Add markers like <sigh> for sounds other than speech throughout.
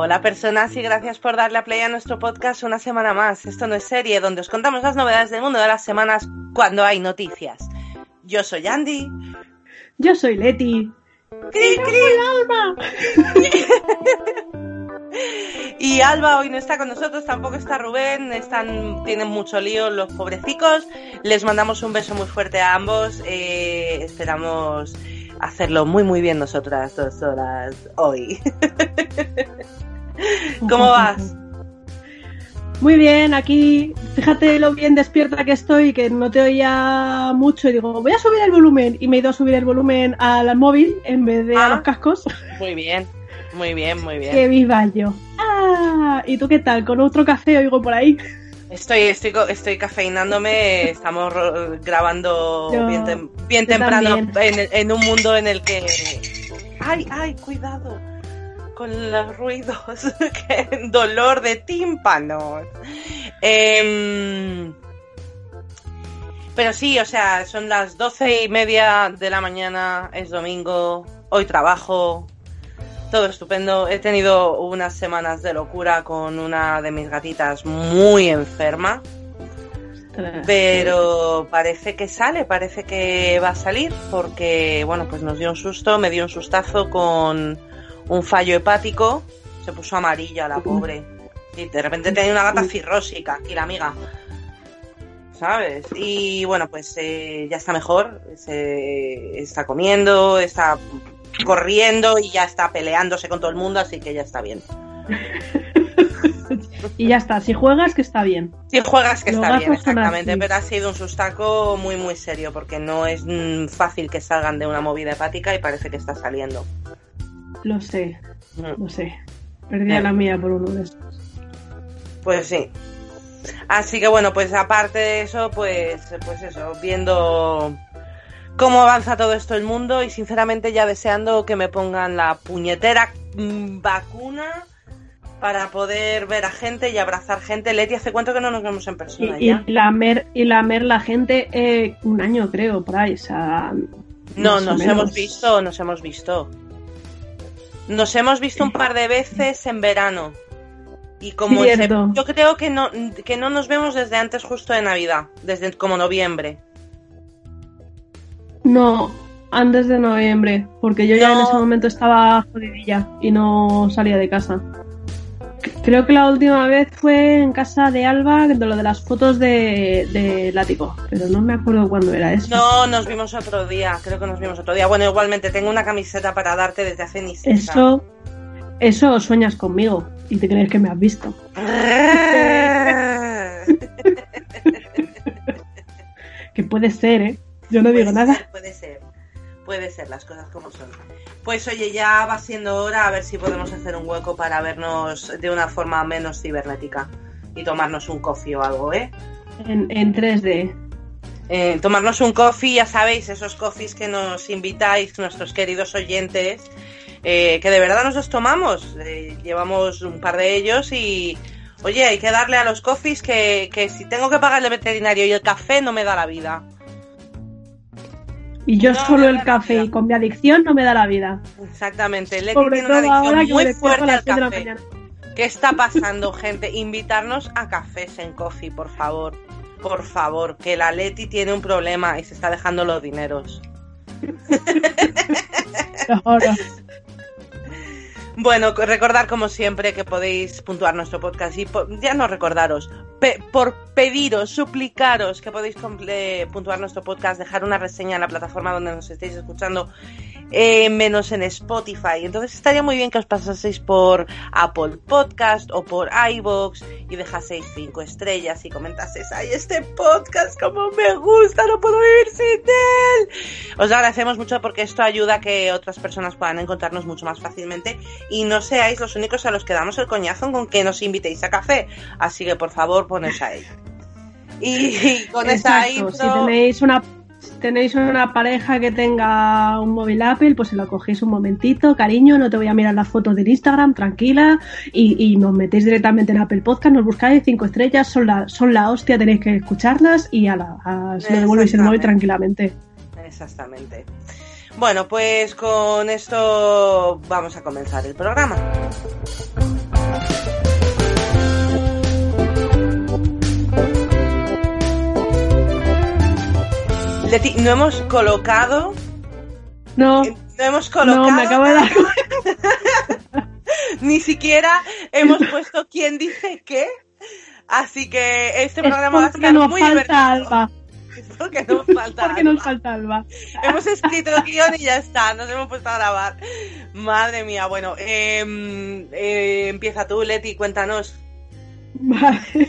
Hola personas y gracias por darle a play a nuestro podcast una semana más. Esto no es serie, donde os contamos las novedades del mundo de las semanas cuando hay noticias. Yo soy Andy. Yo soy Leti. ¡Cri, cri! Alba! <laughs> Y Alba hoy no está con nosotros, tampoco está Rubén, están, tienen mucho lío los pobrecicos. Les mandamos un beso muy fuerte a ambos. eh, esperamos hacerlo muy muy bien nosotras dos horas hoy. <laughs> ¿Cómo vas? Muy bien, aquí, fíjate lo bien despierta que estoy, que no te oía mucho y digo, voy a subir el volumen y me he ido a subir el volumen al móvil en vez de Ah. a los cascos. Muy bien, muy bien, muy bien. que viva yo. Ah, ¿y tú qué tal? ¿Con otro café oigo por ahí? Estoy, estoy, estoy cafeinándome, estamos grabando Yo- bien, tem- bien temprano en, en un mundo en el que... ¡Ay, ay, cuidado! Con los ruidos, <laughs> dolor de tímpanos. Em, pero sí, o sea, son las doce y media de la mañana, es domingo, hoy trabajo, todo estupendo. He tenido unas semanas de locura con una de mis gatitas muy enferma, pero parece que sale, parece que va a salir, porque, bueno, pues nos dio un susto, me dio un sustazo con un fallo hepático, se puso amarilla la pobre. Y de repente tenía una gata cirrósica aquí, la amiga. ¿Sabes? Y bueno, pues eh, ya está mejor, se está comiendo, está corriendo y ya está peleándose con todo el mundo, así que ya está bien. <laughs> Y ya está, si juegas que está bien. Si juegas que Los está bien, exactamente, pero ha sido un sustaco muy muy serio porque no es mm, fácil que salgan de una movida hepática y parece que está saliendo. Lo sé, Mm, lo sé. Perdí a la mía por uno de estos. Pues sí. Así que bueno, pues aparte de eso, pues, pues eso, viendo cómo avanza todo esto el mundo y sinceramente ya deseando que me pongan la puñetera mm, vacuna para poder ver a gente y abrazar gente. Leti, ¿hace cuánto que no nos vemos en Y, persona y ya? lamer, y lamer la gente eh, un año creo, por ahí. O sea, No, nos menos. hemos visto, nos hemos visto. Nos hemos visto un par de veces en verano. Y como sep- yo creo que no, que no nos vemos desde antes justo de Navidad, desde como noviembre. No, antes de noviembre, porque yo ya en ese momento estaba jodidilla y no salía de casa. Creo que la última vez fue en casa de Alba, de lo de las fotos de, de látigo, pero no me acuerdo cuándo era eso. No, nos vimos otro día, creo que nos vimos otro día. Bueno, igualmente tengo una camiseta para darte desde hace ni. Eso, eso sueñas conmigo y te crees que me has visto. <laughs> Que puede ser, ¿eh? Yo no digo nada. puede ser. Puede ser las cosas como son. Pues oye, ya va siendo hora a ver si podemos hacer un hueco para vernos de una forma menos cibernética y tomarnos un coffee o algo, ¿eh? En, en 3D. Eh, tomarnos un coffee, ya sabéis, esos coffees que nos invitáis, nuestros queridos oyentes, eh, que de verdad nos los tomamos. Eh, llevamos un par de ellos y, oye, hay que darle a los coffees que, que si tengo que pagar el veterinario y el café no me da la vida. Y yo No, solo el café y con mi adicción no me da la vida. Exactamente, Leti Sobre tiene una ahora adicción que muy fuerte al las 6 de la café. ¿Qué está <laughs> pasando, gente? Invitarnos a cafés en coffee, por favor. Por favor, que la Leti tiene un problema y se está dejando los dineros. <laughs> Bueno, recordar como siempre que podéis puntuar nuestro podcast y ya no recordaros, por pediros, suplicaros que podéis puntuar nuestro podcast, dejar una reseña en la plataforma donde nos estéis escuchando eh, menos en Spotify. Entonces estaría muy bien que os pasaseis por Apple Podcast o por iVoox y dejaseis cinco estrellas y comentaseis, ay, este podcast como me gusta, no puedo vivir sin él. Os agradecemos mucho porque esto ayuda a que otras personas puedan encontrarnos mucho más fácilmente y no seáis los únicos a los que damos el coñazo con que nos invitéis a café. Así que por favor, ponéis ahí. Y, <laughs> con esa intro... Si tenéis una tenéis una pareja que tenga un móvil Apple, pues se lo cogéis un momentito, cariño, no te voy a mirar las fotos del Instagram, tranquila, y, nos metéis directamente en Apple Podcast, nos buscáis cinco estrellas, son la, son la hostia, tenéis que escucharlas y a la, se lo devuelves el móvil tranquilamente. Exactamente. Bueno, pues con esto vamos a comenzar el programa. Leti, no hemos colocado. No. No hemos colocado. No, me acabo de dar <laughs> Ni siquiera hemos puesto quién dice qué. Así que este programa va a ser muy divertido. Alba. <laughs> Porque nos falta <laughs> Porque nos falta Alba. Hemos escrito el guion y ya está, nos hemos puesto a grabar. Madre mía, bueno, eh, eh, empieza tú, Leti, cuéntanos. Vale. <laughs>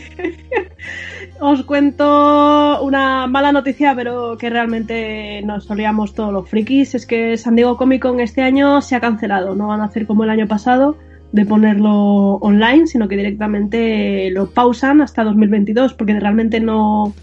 Os cuento una mala noticia, pero que realmente nos solíamos todos los frikis. Es que San Diego Comic Con este año se ha cancelado. No van a hacer como el año pasado de ponerlo online, sino que directamente lo pausan hasta 2022, porque realmente no.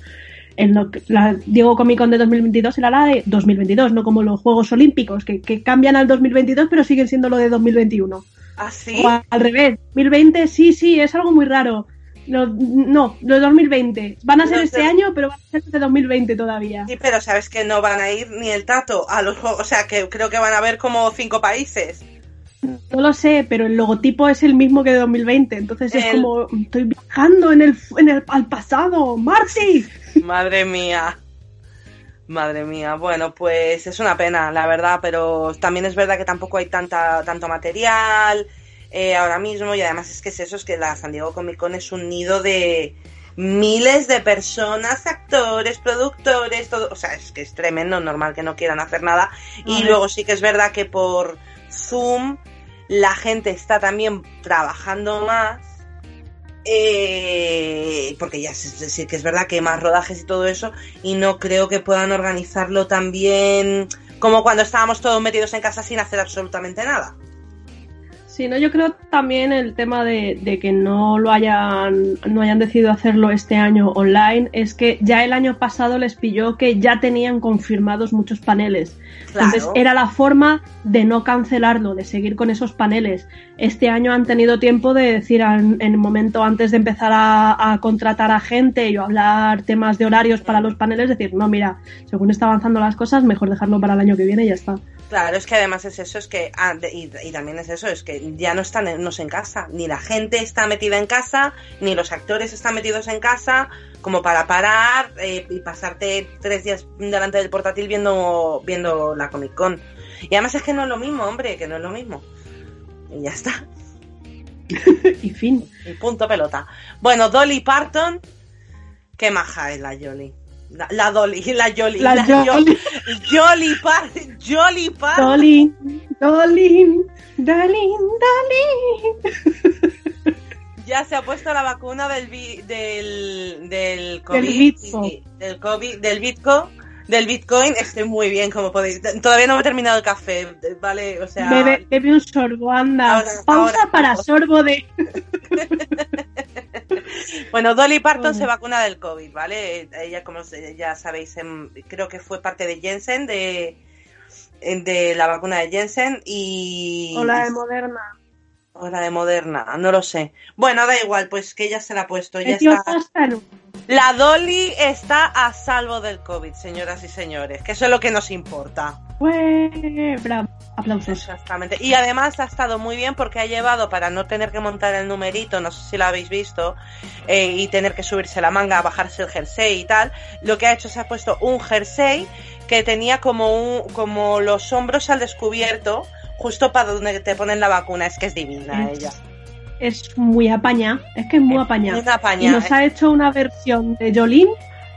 En lo, la Diego Comic Con de 2022 era la de 2022, no como los Juegos Olímpicos, que, que cambian al 2022, pero siguen siendo lo de 2021. ¿Ah, sí? O al revés. 2020, sí, sí, es algo muy raro. No, no, de 2020. Van a ser este año, pero van a ser de 2020 todavía. Sí, pero sabes que no van a ir ni el tato a los juegos. O sea, que creo que van a haber como cinco países. No lo sé, pero el logotipo es el mismo que de 2020. Entonces es como, estoy viajando en el, en el, al pasado. ¡Marty! Madre mía. Madre mía, bueno, pues es una pena, la verdad, pero también es verdad que tampoco hay tanta, tanto material eh, ahora mismo y además es que es eso, es que la San Diego Comic Con es un nido de miles de personas, actores, productores, todo, o sea, es que es tremendo, normal que no quieran hacer nada y luego sí que es verdad que por Zoom la gente está también trabajando más eh, porque ya sí que es verdad que más rodajes y todo eso y no creo que puedan organizarlo tan bien como cuando estábamos todos metidos en casa sin hacer absolutamente nada. Sí, no, yo creo también el tema de, que no lo hayan, no hayan decidido hacerlo este año online es que ya el año pasado les pilló que ya tenían confirmados muchos paneles. Entonces era la forma de no cancelarlo, de seguir con esos paneles. Este año han tenido tiempo de decir en, el momento antes de empezar a, a, contratar a gente y hablar temas de horarios para los paneles, decir, no, mira, según está avanzando las cosas, mejor dejarlo para el año que viene y ya está. Claro, es que además es eso, es que, ah, y, también es eso, es que ya no están en, en casa, ni la gente está metida en casa, ni los actores están metidos en casa, como para parar eh, y pasarte tres días delante del portátil viendo, viendo la Comic Con. Y además es que no es lo mismo, hombre, que no es lo mismo. Y ya está. <laughs> y fin. Y punto pelota. Bueno, Dolly Parton, qué maja es la Jolly. La, Dolly, la Jolly. La, Jolly. Jolly, par, Jolly par. Dolly, Dolly, Dolly, Dolly. Ya se ha puesto la vacuna del del del COVID, del, COVID, del Bitcoin, del Bitcoin. Estoy muy bien, como podéis. Todavía no he terminado el café, vale, o sea. Bebe, bebe un sorbo, anda. Pausa para sorbo de. <laughs> <laughs> bueno, Dolly Parton se vacuna del COVID, ¿vale? Ella, como ya sabéis, creo que fue parte de Jensen, de, de la vacuna de Jensen y... O la de Moderna. O la de Moderna, no lo sé. Bueno, da igual, pues que ella se la ha puesto. Ya está. La Dolly está a salvo del COVID, señoras y señores, que eso es lo que nos importa. Bravo. Aplausos. Exactamente. Y además ha estado muy bien porque ha llevado, para no tener que montar el numerito, no sé si lo habéis visto, eh, y tener que subirse la manga, bajarse el jersey y tal, lo que ha hecho es ha puesto un jersey que tenía como, un, como los hombros al descubierto, justo para donde te ponen la vacuna. Es que es divina Es- ella. Es muy apaña, es que es muy Es apaña. muy apaña, y nos es- ha hecho una versión de Jolín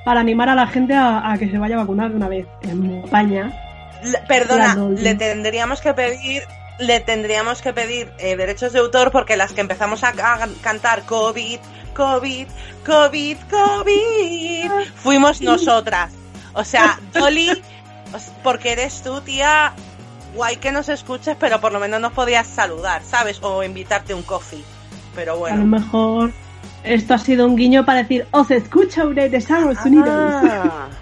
para animar a la gente a, a que se vaya a vacunar de una vez. Es muy apaña. Le- perdona, le tendríamos que pedir, le tendríamos que pedir eh, derechos de autor porque las que empezamos a, a cantar COVID, COVID, COVID, COVID, fuimos nosotras. O sea, <laughs> Dolly, porque eres tú, tía, guay que nos escuches, pero por lo menos nos podías saludar, ¿sabes? O invitarte un coffee. Pero A lo bueno. mejor esto ha sido un guiño para decir, os escucho de Estados Unidos. Ah, <laughs>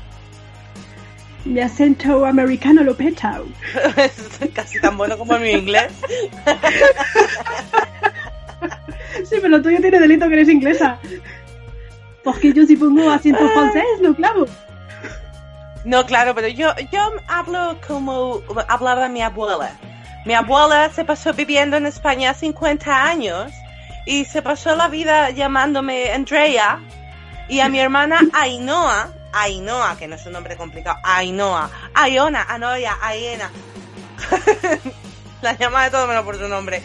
Mi acento americano lo peta. es <laughs> casi tan bueno como mi inglés. Sí, pero lo tuyo tiene delito que eres inglesa. Porque yo si pongo acento francés, lo clavo. No, claro, pero yo, yo hablo como hablaba mi abuela. Mi abuela se pasó viviendo en España 50 años y se pasó la vida llamándome Andrea y a mi <laughs> hermana Ainhoa, Ainhoa, que no es un nombre complicado, Ainhoa, Aiona, Anoia, Aiena. <laughs> la llama de todo menos por su nombre.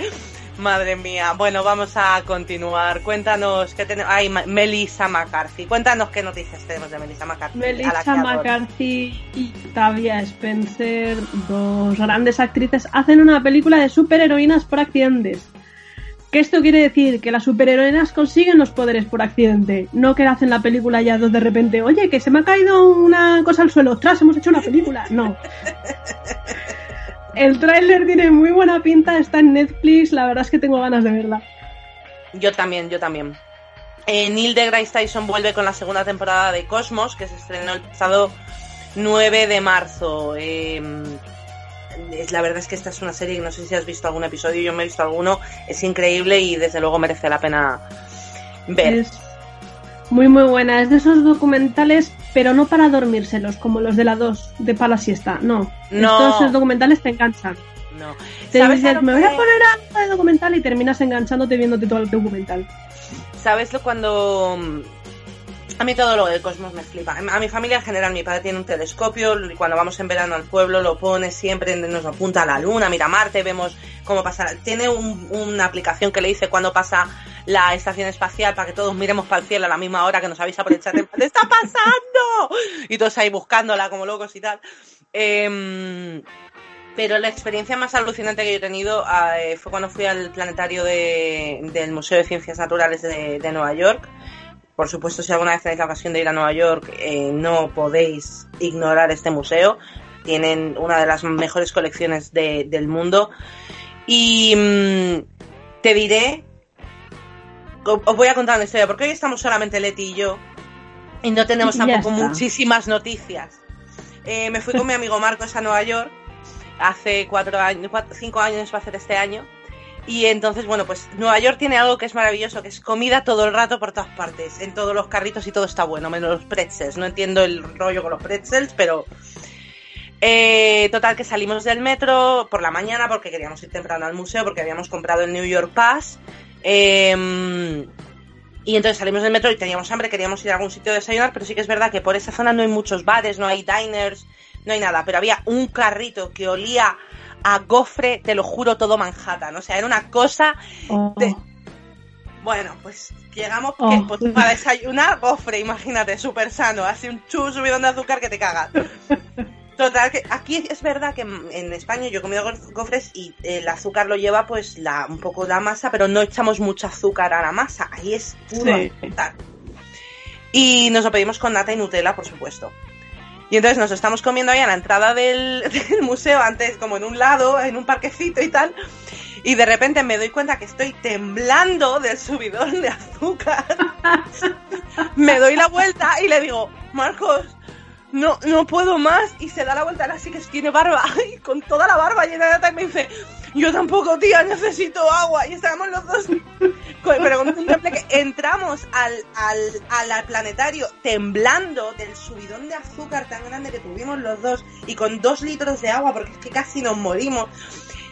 Madre mía. Bueno, vamos a continuar. Cuéntanos qué tenemos. Ay, Melissa McCarthy. Cuéntanos qué noticias tenemos de Melissa McCarthy. Melissa. McCarthy y Tavia Spencer, dos grandes actrices, hacen una película de superheroínas por accidentes. ¿Qué esto quiere decir? Que las superheroínas consiguen los poderes por accidente. No que hacen la película ya dos de repente, oye, que se me ha caído una cosa al suelo, ostras, hemos hecho una película. No. <laughs> El tráiler tiene muy buena pinta, está en Netflix, la verdad es que tengo ganas de verla. Yo también, yo también. Eh, Neil deGrasse Tyson vuelve con la segunda temporada de Cosmos, que se estrenó el pasado 9 de marzo. Eh, es, la verdad es que esta es una serie que no sé si has visto algún episodio, yo me he visto alguno, es increíble y desde luego merece la pena ver. Es muy muy buena, es de esos documentales, pero no para dormírselos, como los de la 2, de para la siesta, no. No. Estos esos documentales te enganchan. No. Te ¿Sabes dices, me voy a poner algo de documental y terminas enganchándote viéndote todo el documental. ¿Sabes lo cuando... A mí todo lo del cosmos me flipa. A mi familia en general, mi padre tiene un telescopio y cuando vamos en verano al pueblo lo pone siempre, nos apunta a la luna, mira Marte, vemos cómo pasa. Tiene un- una aplicación que le dice cuando pasa la estación espacial para que todos miremos para el cielo a la misma hora que nos avisa por el chat. plan, ¡Está pasando! Y todos ahí buscándola como locos y tal. Em, pero la experiencia más alucinante que yo he tenido eh, fue cuando fui al planetario de- del Museo de Ciencias Naturales de Nueva York. Por supuesto, si alguna vez tenéis la ocasión de ir a Nueva York, eh, no podéis ignorar este museo. Tienen una de las mejores colecciones de- del mundo. Y mm, te diré, os voy a contar una historia, porque hoy estamos solamente Leti y yo, y no tenemos <laughs> tampoco muchísimas noticias. Eh, me fui con mi amigo Marcos a Nueva York hace cuatro años, cuatro- cinco años va a ser este año. Y entonces, bueno, pues Nueva York tiene algo que es maravilloso, que es comida todo el rato por todas partes, en todos los carritos y todo está bueno, menos los pretzels. No entiendo el rollo con los pretzels, pero... Eh, total, que salimos del metro por la mañana porque queríamos ir temprano al museo, porque habíamos comprado el New York Pass. Eh, y entonces salimos del metro y teníamos hambre, queríamos ir a algún sitio a desayunar, pero sí que es verdad que por esa zona no hay muchos bares, no hay diners, no hay nada, pero había un carrito que olía a gofre, te lo juro, todo Manhattan. O sea, era una cosa. Oh, De- Bueno, pues llegamos Oh. que, pues, para desayunar gofre, imagínate, súper sano, así un chu subidón de azúcar que te cagas. Total, que aquí es verdad que en España yo he comido gof- gofres y el azúcar lo lleva pues la, un poco la masa, pero no echamos mucho azúcar a la masa. Ahí es puro Sí. azúcar. Y nos lo pedimos con nata y Nutella, por supuesto. Y entonces nos estamos comiendo ahí a la entrada del, <laughs> del museo, antes como en un lado, en un parquecito y tal. Y de repente me doy cuenta que estoy temblando del subidón de azúcar. <laughs> me doy la vuelta y le digo, Marcos, no, no puedo más. Y se da la vuelta, ahora sí que tiene barba, <laughs> y con toda la barba llena de y me dice, yo tampoco, tía, necesito agua. Y estábamos los dos, <laughs> pero con un que entramos al, al, al planetario temblando del subidón de azúcar tan grande que tuvimos los dos, y con dos litros de agua, porque es que casi nos morimos.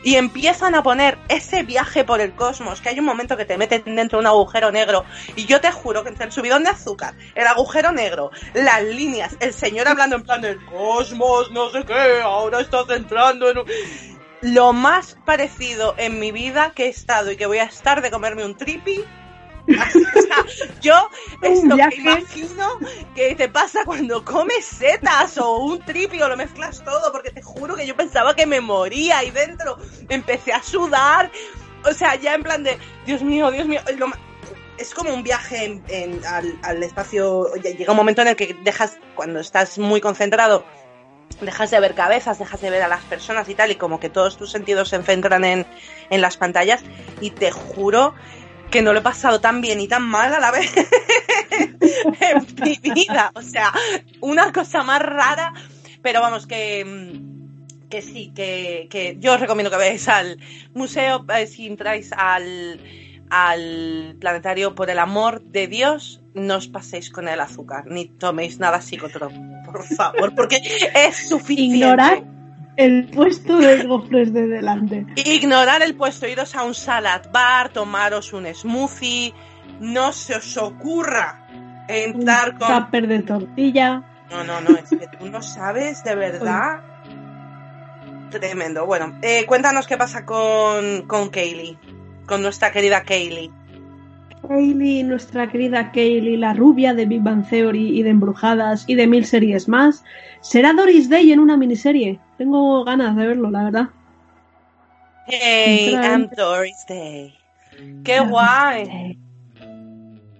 Y empiezan a poner ese viaje por el cosmos, que hay un momento que te meten dentro de un agujero negro. Y yo te juro que entre el subidón de azúcar, el agujero negro, las líneas, el señor hablando en plan del cosmos, no sé qué, ahora estás entrando en un... lo más parecido en mi vida que he estado y que voy a estar de comerme un tripi. O <laughs> sea, yo es lo que imagino que te pasa cuando comes setas o un tripi o lo mezclas todo, porque te juro que yo pensaba que me moría ahí dentro. Empecé a sudar, o sea, ya en plan de, Dios mío, Dios mío, es lo es como un viaje en- en- al, al espacio. Llega un momento en el que dejas, cuando estás muy concentrado, dejas de ver cabezas, dejas de ver a las personas y tal, y como que todos tus sentidos se centran en, en las pantallas, y te juro que no lo he pasado tan bien y tan mal a la vez <laughs> en mi vida. O sea, una cosa más rara, pero vamos, que, mm, que sí, que, que yo os recomiendo que veáis al museo, eh, si entráis al, al planetario, por el amor de Dios, no os paséis con el azúcar, ni toméis nada psicotrópico, por favor, porque es suficiente. Ignorar el puesto de gofres de delante. Ignorar el puesto, iros a un salad bar, tomaros un smoothie, no se os ocurra entrar Un con... tupper de tortilla. No, no, no, es que tú no sabes de verdad. Tremendo. Bueno, eh, cuéntanos qué pasa con, con Kaylee, con nuestra querida Kaylee. Kaylee, nuestra querida Kaylee, la rubia de Big Bang Theory y de Embrujadas y de mil series más, será Doris Day en una miniserie. Tengo ganas de verlo, la verdad. Hey, I'm. Doris Day. Qué guay.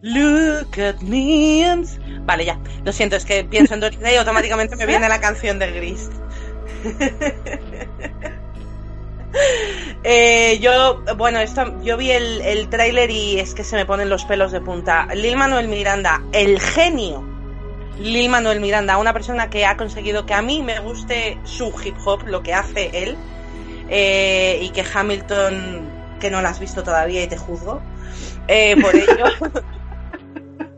Look at me. and- Vale, ya. Lo siento, es que pienso en Doris Day y automáticamente me viene la canción de Gris. <laughs> Eh, yo, bueno, esto, yo vi el, el tráiler y es que se me ponen los pelos de punta. Lil Manuel Miranda, el genio. Lil Manuel Miranda, una persona que ha conseguido que a mí me guste su hip hop, lo que hace él, eh, y que Hamilton, que no la has visto todavía y te juzgo, eh, por <laughs> ello,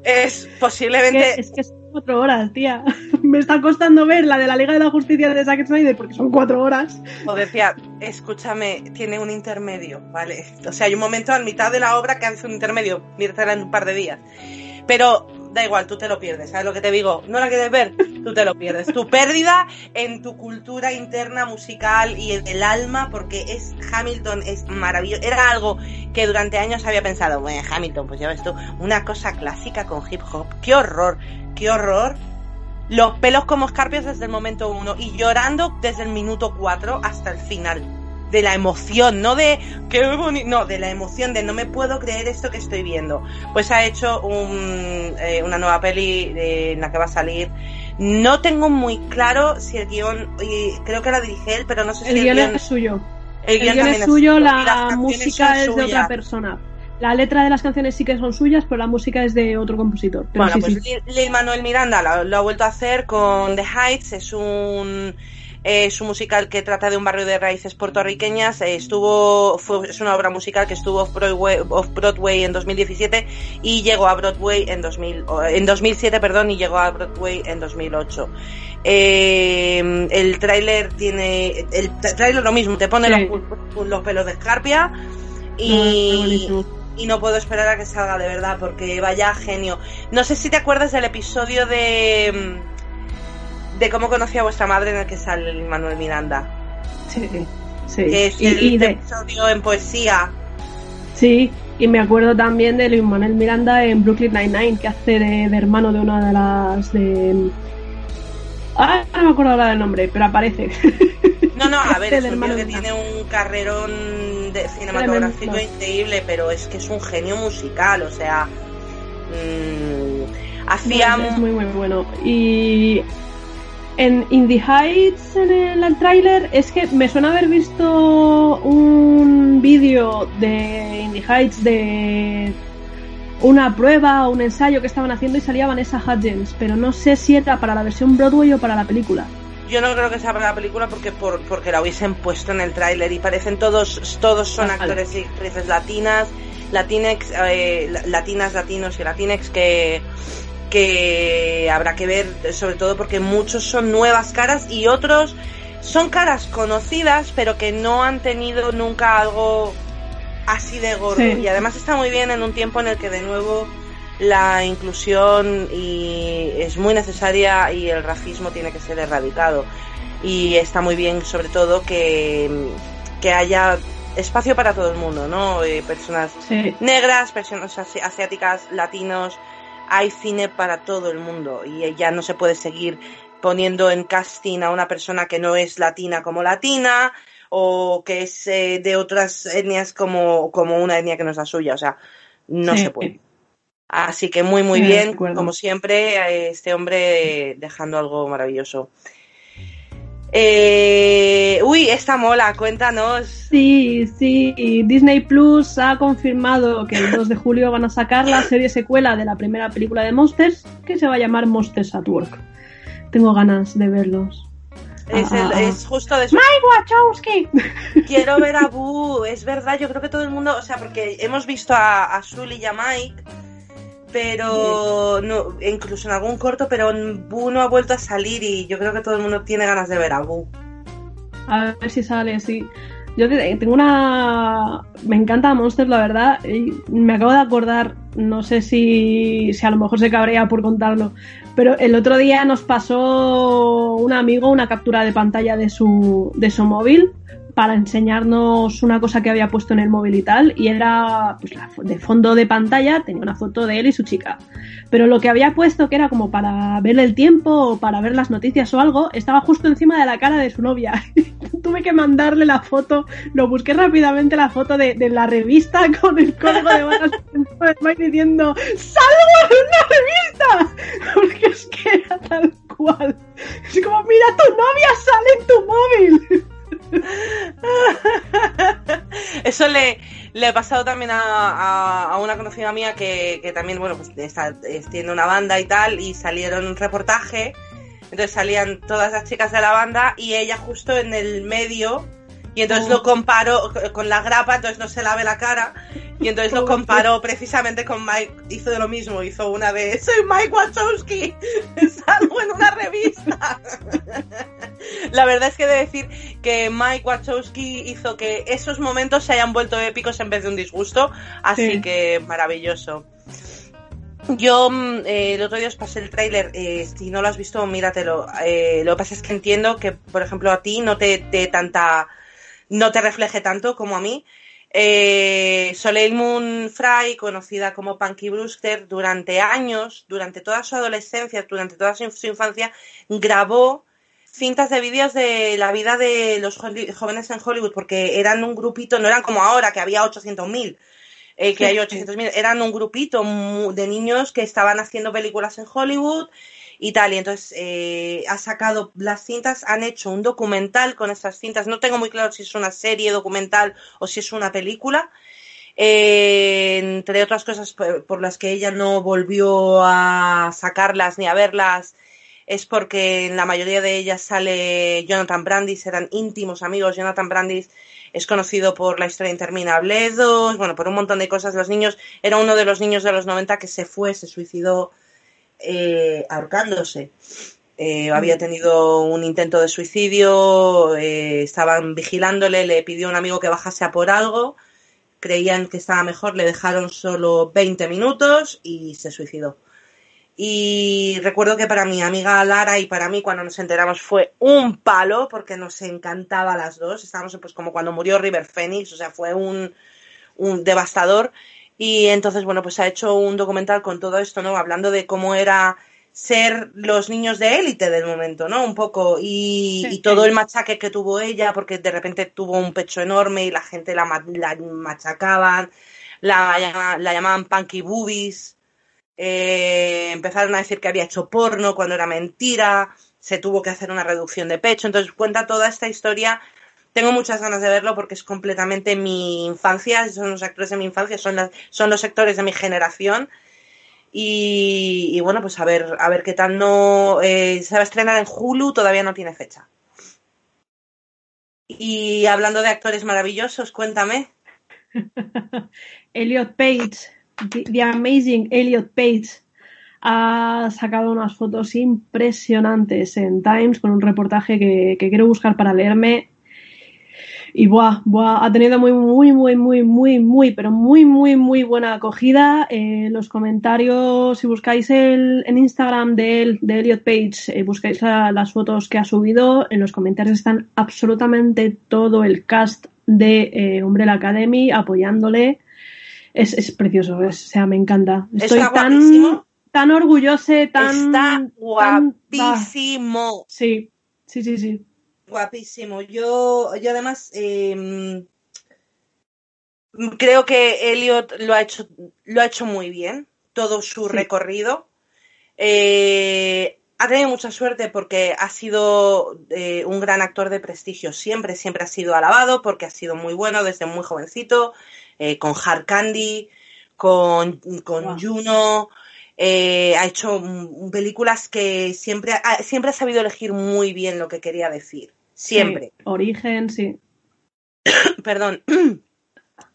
es Que- posiblemente es que son cuatro horas, tía. <laughs> Me está costando ver la de la Liga de la Justicia de Zack Snyder porque son cuatro horas. O decía, escúchame, tiene un intermedio, ¿vale? O sea, hay un momento a mitad de la obra que hace un intermedio, mírtela en un par de días. Pero da igual, tú te lo pierdes, ¿sabes lo que te digo? ¿No la quieres ver? Tú te lo pierdes. Tu pérdida en tu cultura interna musical y en el alma, porque es Hamilton, es maravilloso. Era algo que durante años había pensado, bueno, Hamilton, pues ya ves tú, una cosa clásica con hip hop. ¡Qué horror! ¡Qué horror! los pelos como escarpias desde el momento uno y llorando desde el minuto cuatro hasta el final. De la emoción, no de qué bonito, no, de la emoción de no me puedo creer esto que estoy viendo. Pues ha hecho un, eh, una nueva peli eh, en la que va a salir. No tengo muy claro si el guion, y creo que la dirige él, pero no sé El si el guion, es suyo. el El guion es suyo, la música es de otra persona. La letra de las canciones sí que son suyas, pero la música es de otro compositor. Pero Bueno, sí, pues sí. Lil- Lil Manuel Miranda lo, lo ha vuelto a hacer con The Heights, es un es un musical que trata de un barrio de raíces puertorriqueñas, eh, estuvo fue, es una obra musical que estuvo off Broadway, off Broadway en 2017 y llegó a Broadway en 2000 o, en 2007, perdón, y llegó a Broadway en 2008. Eh, el tráiler tiene el tráiler lo mismo, te pone Sí. los, los pelos de escarpia y, y no puedo esperar a que salga de verdad porque vaya genio. No sé si te acuerdas del episodio de mm, de cómo conocí a vuestra madre en el que sale Manuel Miranda, Sí, sí. que es Y, el y de, episodio en poesía. sí, y me acuerdo también de Luis Manuel Miranda en Brooklyn Nine-Nine, que hace de, de hermano de una de las de... Ah, no me acuerdo ahora del nombre, pero aparece. <laughs> No, no, a ver, es un tío que tiene un carrerón de cinematográfico increíble, pero es que es un genio musical, o sea, mm, hacía Es muy, muy bueno. Y en In the Heights, en el, el tráiler, es que me suena haber visto un vídeo de In the Heights de una prueba o un ensayo que estaban haciendo y salía Vanessa Hudgens, pero no sé si era para la versión Broadway o para la película. Yo no creo que sea para la película porque por, porque la hubiesen puesto en el tráiler y parecen todos todos son actores y actrices latinas, latinex, eh, la- latinas, latinos y latinex que que habrá que ver sobre todo porque muchos son nuevas caras y otros son caras conocidas pero que no han tenido nunca algo así de gordo Sí. y además está muy bien en un tiempo en el que de nuevo la inclusión y es muy necesaria y el racismo tiene que ser erradicado y está muy bien sobre todo que, que haya espacio para todo el mundo, ¿no? Eh, personas Sí. negras, personas asi- asiáticas, latinos, hay cine para todo el mundo y ya no se puede seguir poniendo en casting a una persona que no es latina como latina o que es eh, de otras etnias como, como una etnia que no es la suya, o sea, no Sí. se puede. Así que muy, muy Sí, bien, como siempre, este hombre dejando algo maravilloso. Eh, uy, esta mola, cuéntanos. Sí, sí. Disney Plus ha confirmado que el 2 de julio van a sacar la serie secuela de la primera película de Monsters, que se va a llamar Monsters at Work. Tengo ganas de verlos. Es, Ah, el- ah, ah. es justo después. Wachowski! <laughs> Quiero ver a Boo, es verdad, yo creo que todo el mundo, o sea, porque hemos visto a, a Sully y a Mike, pero no, incluso en algún corto, pero Boo no ha vuelto a salir y yo creo que todo el mundo tiene ganas de ver a Boo. A ver si sale, sí. Yo te- tengo una... Me encanta Monsters, la verdad. y me acabo de acordar, no sé si, si a lo mejor se cabrea por contarlo, pero el otro día nos pasó un amigo una captura de pantalla de su, de su móvil para enseñarnos una cosa que había puesto en el móvil y tal, y era pues, la de fondo de pantalla, tenía una foto de él y su chica. Pero lo que había puesto, que era como para ver el tiempo o para ver las noticias o algo, estaba justo encima de la cara de su novia. <laughs> Tuve que mandarle la foto, lo busqué rápidamente la foto de, de la revista <laughs> con el código de barras de diciendo ¡Salgo en una revista! <laughs> Porque es que era tal cual. Es como, mira, tu novia sale en tu móvil. Eso le, le ha pasado también a, a- una conocida mía que, que también, bueno, pues está, es- tiene una banda y tal, y salieron un reportaje, entonces salían todas las chicas de la banda y ella justo en el medio, y entonces lo comparó con la grapa, entonces no se lave la cara, y entonces lo comparó precisamente con Mike, hizo de lo mismo, hizo una de, soy Mike Wachowski, <laughs> salgo en una revista. <laughs> La verdad es que he de decir que Mike Wachowski hizo que esos momentos se hayan vuelto épicos en vez de un disgusto, así Sí. que maravilloso. Yo mm, eh, el otro día os pasé el tráiler, eh, si no lo has visto, míratelo. Eh, lo que pasa es que entiendo que, por ejemplo, a ti no te, te tanta, no te refleje tanto como a mí. Eh, Soleil Moon Fry, conocida como Punky Brewster, durante años, durante toda su adolescencia, durante toda su, su infancia, grabó cintas de vídeos de la vida de los jóvenes en Hollywood, porque eran un grupito, no eran como ahora, que había 800.000, eh, que hay 800.000, eran un grupito de niños que estaban haciendo películas en Hollywood y tal, y entonces eh, ha sacado las cintas, han hecho un documental con esas cintas, no tengo muy claro si es una serie documental o si es una película, eh, entre otras cosas por, por las que ella no volvió a sacarlas ni a verlas es porque en la mayoría de ellas sale Jonathan Brandis, eran íntimos amigos. Jonathan Brandis es conocido por la historia interminable 2, bueno, por un montón de cosas. Los niños, era uno de los niños de los 90 que se fue, se suicidó eh, ahorcándose. Eh, había tenido un intento de suicidio, eh, estaban vigilándole, le pidió a un amigo que bajase a por algo, creían que estaba mejor, le dejaron solo 20 minutos y se suicidó. Y recuerdo que para mi amiga Lara y para mí cuando nos enteramos fue un palo porque nos encantaba a las dos. Estábamos pues como cuando murió River Phoenix, o sea, fue un, un devastador. Y entonces, bueno, pues ha hecho un documental con todo esto, ¿no? Hablando de cómo era ser los niños de élite del momento, ¿no? Un poco. Y, Sí. y todo el machaque que tuvo ella, porque de repente tuvo un pecho enorme y la gente la, la machacaban, la, la llamaban Punky Boobies. Eh, empezaron a decir que había hecho porno cuando era mentira, se tuvo que hacer una reducción de pecho, entonces cuenta toda esta historia. Tengo muchas ganas de verlo porque es completamente mi infancia, son los actores de mi infancia, son, los sectores de mi generación. Y, bueno, pues a ver, a ver qué tal no eh, se va a estrenar en Hulu, todavía no tiene fecha. Y hablando de actores maravillosos, cuéntame. <laughs> Elliot Page, The, Amazing Elliot Page, ha sacado unas fotos impresionantes en Times con un reportaje que quiero buscar para leerme. Y buah, buah, ha tenido muy, muy, muy, muy, muy, muy, pero muy, muy, muy buena acogida. Eh, los comentarios, si buscáis el, en Instagram de él, de Elliot Page, eh, buscáis la- las fotos que ha subido, en los comentarios están absolutamente todo el cast de eh, Umbrella Academy apoyándole. Es, es precioso, es- o sea, me encanta. Estoy Está tan, guapísimo. tan orgullosa, tan... Está tan- guapísimo. sí, sí, sí, sí. Guapísimo. Yo, yo además eh, creo que Elliot lo ha hecho, lo ha hecho muy bien, todo su Sí. recorrido. Eh, ha tenido mucha suerte porque ha sido eh, un gran actor de prestigio. Siempre, siempre ha sido alabado porque ha sido muy bueno desde muy jovencito, eh, con Hard Candy, con, con. Juno. Eh, ha hecho películas que siempre ha, siempre ha sabido elegir muy bien lo que quería decir. Siempre. Sí, Origen, sí. <coughs> Perdón.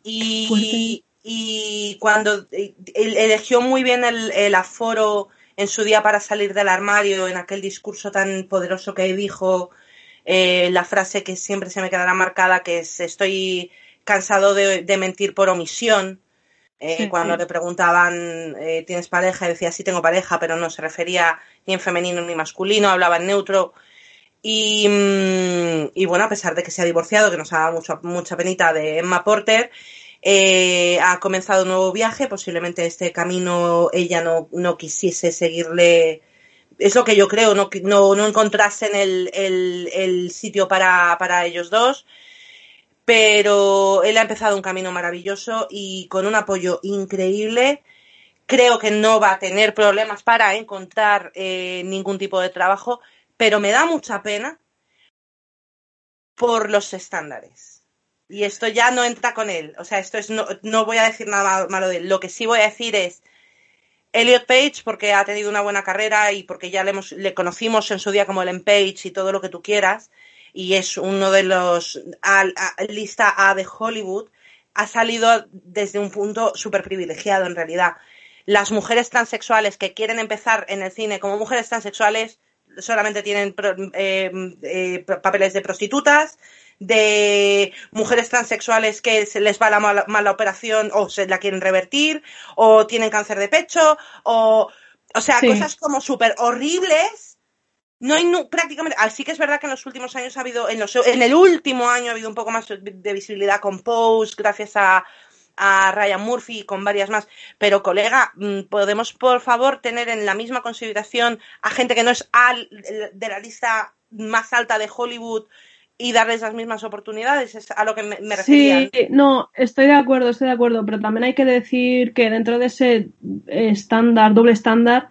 Y, y cuando eh, eligió muy bien el, el aforo en su día para salir del armario, en aquel discurso tan poderoso que dijo, eh, la frase que siempre se me quedará marcada, que es estoy cansado de, de mentir por omisión. Eh, Sí, cuando sí. le preguntaban, eh, ¿tienes pareja? Decía, sí tengo pareja, pero no se refería ni en femenino ni masculino, hablaba en neutro. Y, mm, y bueno, a pesar de que se ha divorciado, que nos ha dado mucho- mucha penita de Emma Porter, eh, ha comenzado un nuevo viaje. Posiblemente este camino ella no, no quisiese seguirle. Es lo que yo creo, no, no, no encontrasen el, el, el sitio para, para ellos dos. Pero él ha empezado un camino maravilloso y con un apoyo increíble. Creo que no va a tener problemas para encontrar eh, ningún tipo de trabajo, pero me da mucha pena por los estándares. Y esto ya no entra con él. O sea, esto es no, no voy a decir nada mal- malo de él. Lo que sí voy a decir es Elliot Page, porque ha tenido una buena carrera y porque ya le, hemos, le conocimos en su día como Ellen Page y todo lo que tú quieras, y es uno de los a, a- lista A de Hollywood, ha salido desde un punto súper privilegiado en realidad. Las mujeres transexuales que quieren empezar en el cine como mujeres transexuales solamente tienen pro- eh, eh, papeles de prostitutas, de mujeres transexuales que se les va la mala, mala operación o se la quieren revertir, o tienen cáncer de pecho, o, o sea, Sí. cosas como súper horribles. No hay prácticamente, así que es verdad que en los últimos años ha habido, en, los, en el último año ha habido un poco más de visibilidad con Pose, gracias a, a Ryan Murphy y con varias más. Pero, colega, mm, ¿podemos por favor tener en la misma consideración a gente que no es al, de la lista más alta de Hollywood y darles las mismas oportunidades? Es a lo que me, me refería. Sí, no, estoy de acuerdo, estoy de acuerdo, pero también hay que decir que dentro de ese eh, estándar, doble estándar,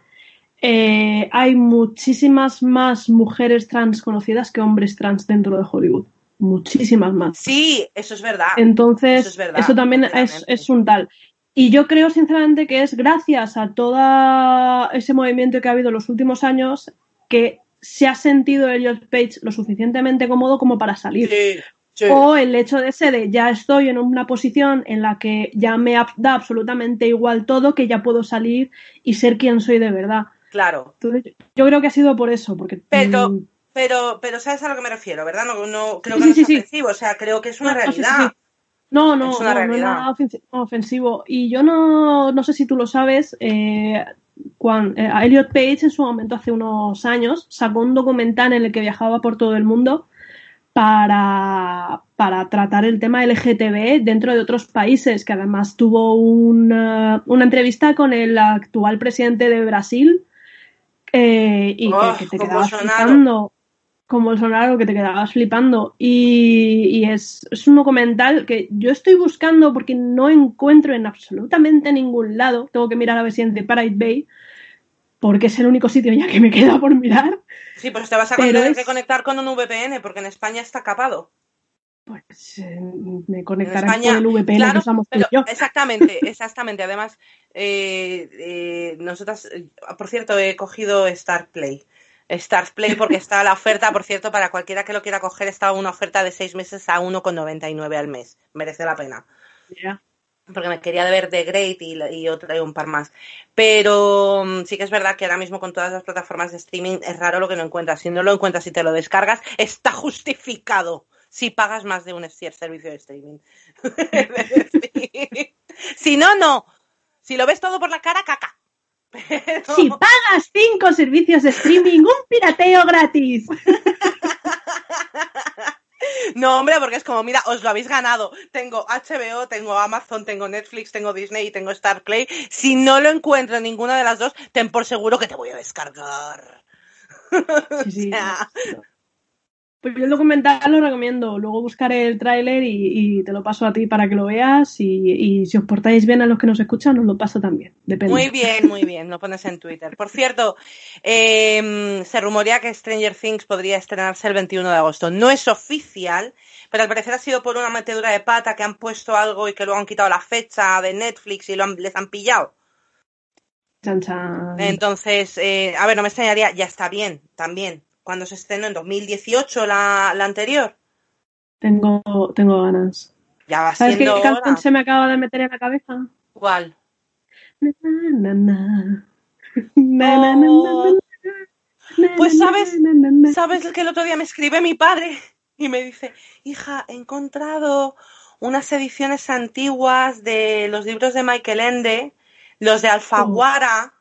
eh, hay muchísimas más mujeres trans conocidas que hombres trans dentro de Hollywood. Muchísimas más. Sí, eso es verdad. Entonces, Eso es verdad, eso también es, un tal. Y yo creo sinceramente que es gracias a todo ese movimiento que ha habido en los últimos años que se ha sentido Elliot Page lo suficientemente cómodo como para salir. Sí, sí. O el hecho de ese de ya estoy en una posición en la que ya me da absolutamente igual todo, que ya puedo salir y ser quien soy de verdad. Claro. Entonces, yo creo que ha sido por eso, porque Pero, pero, pero sabes a lo que me refiero, ¿verdad? No, no creo Sí, que no sí, es sí, sí. ofensivo, o sea, creo que es una No, no, realidad. No, no, Es una no, no es nada ofensi- ofensivo. Y yo no, no sé si tú lo sabes, eh, cuan- eh, Elliot Page en su momento, hace unos años, sacó un documental en el que viajaba por todo el mundo para, para tratar el tema LGTB dentro de otros países, que además tuvo una, una entrevista con el actual presidente de Brasil eh, y Oh, que, que te quedabas flipando. Con Bolsonaro que te quedabas flipando. Y, y es, es un documental que yo estoy buscando porque no encuentro en absolutamente ningún lado. Tengo que mirar a ver si en The Pirate Bay porque es el único sitio ya que me queda por mirar. Sí, pues te vas a tener es- que conectar con un VPN, porque en España está capado. Pues eh, me En conectaré España, por el VPN que claro, usamos tú y pero yo exactamente, <laughs> exactamente. Además, eh, eh, nosotras, eh, por cierto, he cogido Star Play. Star Play porque <laughs> está la oferta, por cierto, para cualquiera que lo quiera coger, está una oferta de seis meses a 1,99 al mes. Merece la pena. Ya. porque me quería ver The Great y, y otra y un par más. Pero mm, sí que es verdad que ahora mismo con todas las plataformas de streaming es raro lo que no encuentras. Si no lo encuentras y te lo descargas, está justificado si pagas más de un servicio de streaming. <laughs> si no, no. Si lo ves todo por la cara, caca. Pero- si pagas cinco servicios de streaming un pirateo gratis <laughs> No, hombre, porque es como, mira, os lo habéis ganado. Tengo HBO, tengo Amazon, tengo Netflix, tengo Disney y tengo Star Play. Si no lo encuentro en ninguna de las dos, ten por seguro que te voy a descargar. <laughs> Sí, sí. O sea, Pues yo el documental lo recomiendo. Luego buscaré el tráiler y, y te lo paso a ti para que lo veas. Y, y si os portáis bien a los que nos escuchan, os lo paso también. Depende. Muy bien, muy bien, lo pones en Twitter. Por cierto, eh, se rumorea que Stranger Things podría estrenarse el 21 de agosto. No es oficial, pero al parecer ha sido por una metedura de pata que han puesto algo y que luego han quitado la fecha de Netflix y lo han- les han pillado. Chan, chan. Entonces, eh, a ver, no me extrañaría, ya está bien, también. Cuando se estrenó en 2018 la, la anterior, Tengo, tengo ganas. ya va ¿Sabes qué siendo canción hora. se me acaba de meter en la cabeza? ¿Cuál? Na, na, na. Na, na, na, na, Oh. Pues, ¿sabes? ¿Sabes que el otro día me escribe mi padre y me dice, hija, he encontrado unas ediciones antiguas de los libros de Michael Ende, los de Alfaguara,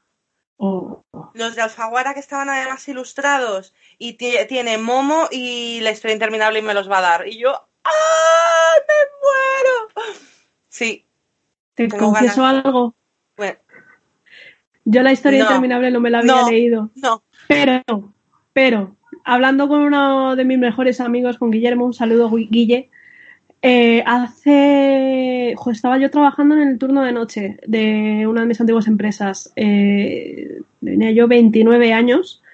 Oh. los de Alfaguara que estaban además ilustrados, y ti- tiene Momo y la historia interminable y me los va a dar. Y yo, ¡ah! ¡Me muero! Sí, Te confieso algo. bueno, Yo la historia No. interminable no me la había No. leído. no, Pero, pero, hablando con uno de mis mejores amigos, con Guillermo, un saludo Gui- Guille, eh, hace, jo, estaba yo trabajando en el turno de noche de una de mis antiguas empresas, eh, tenía yo 29 años,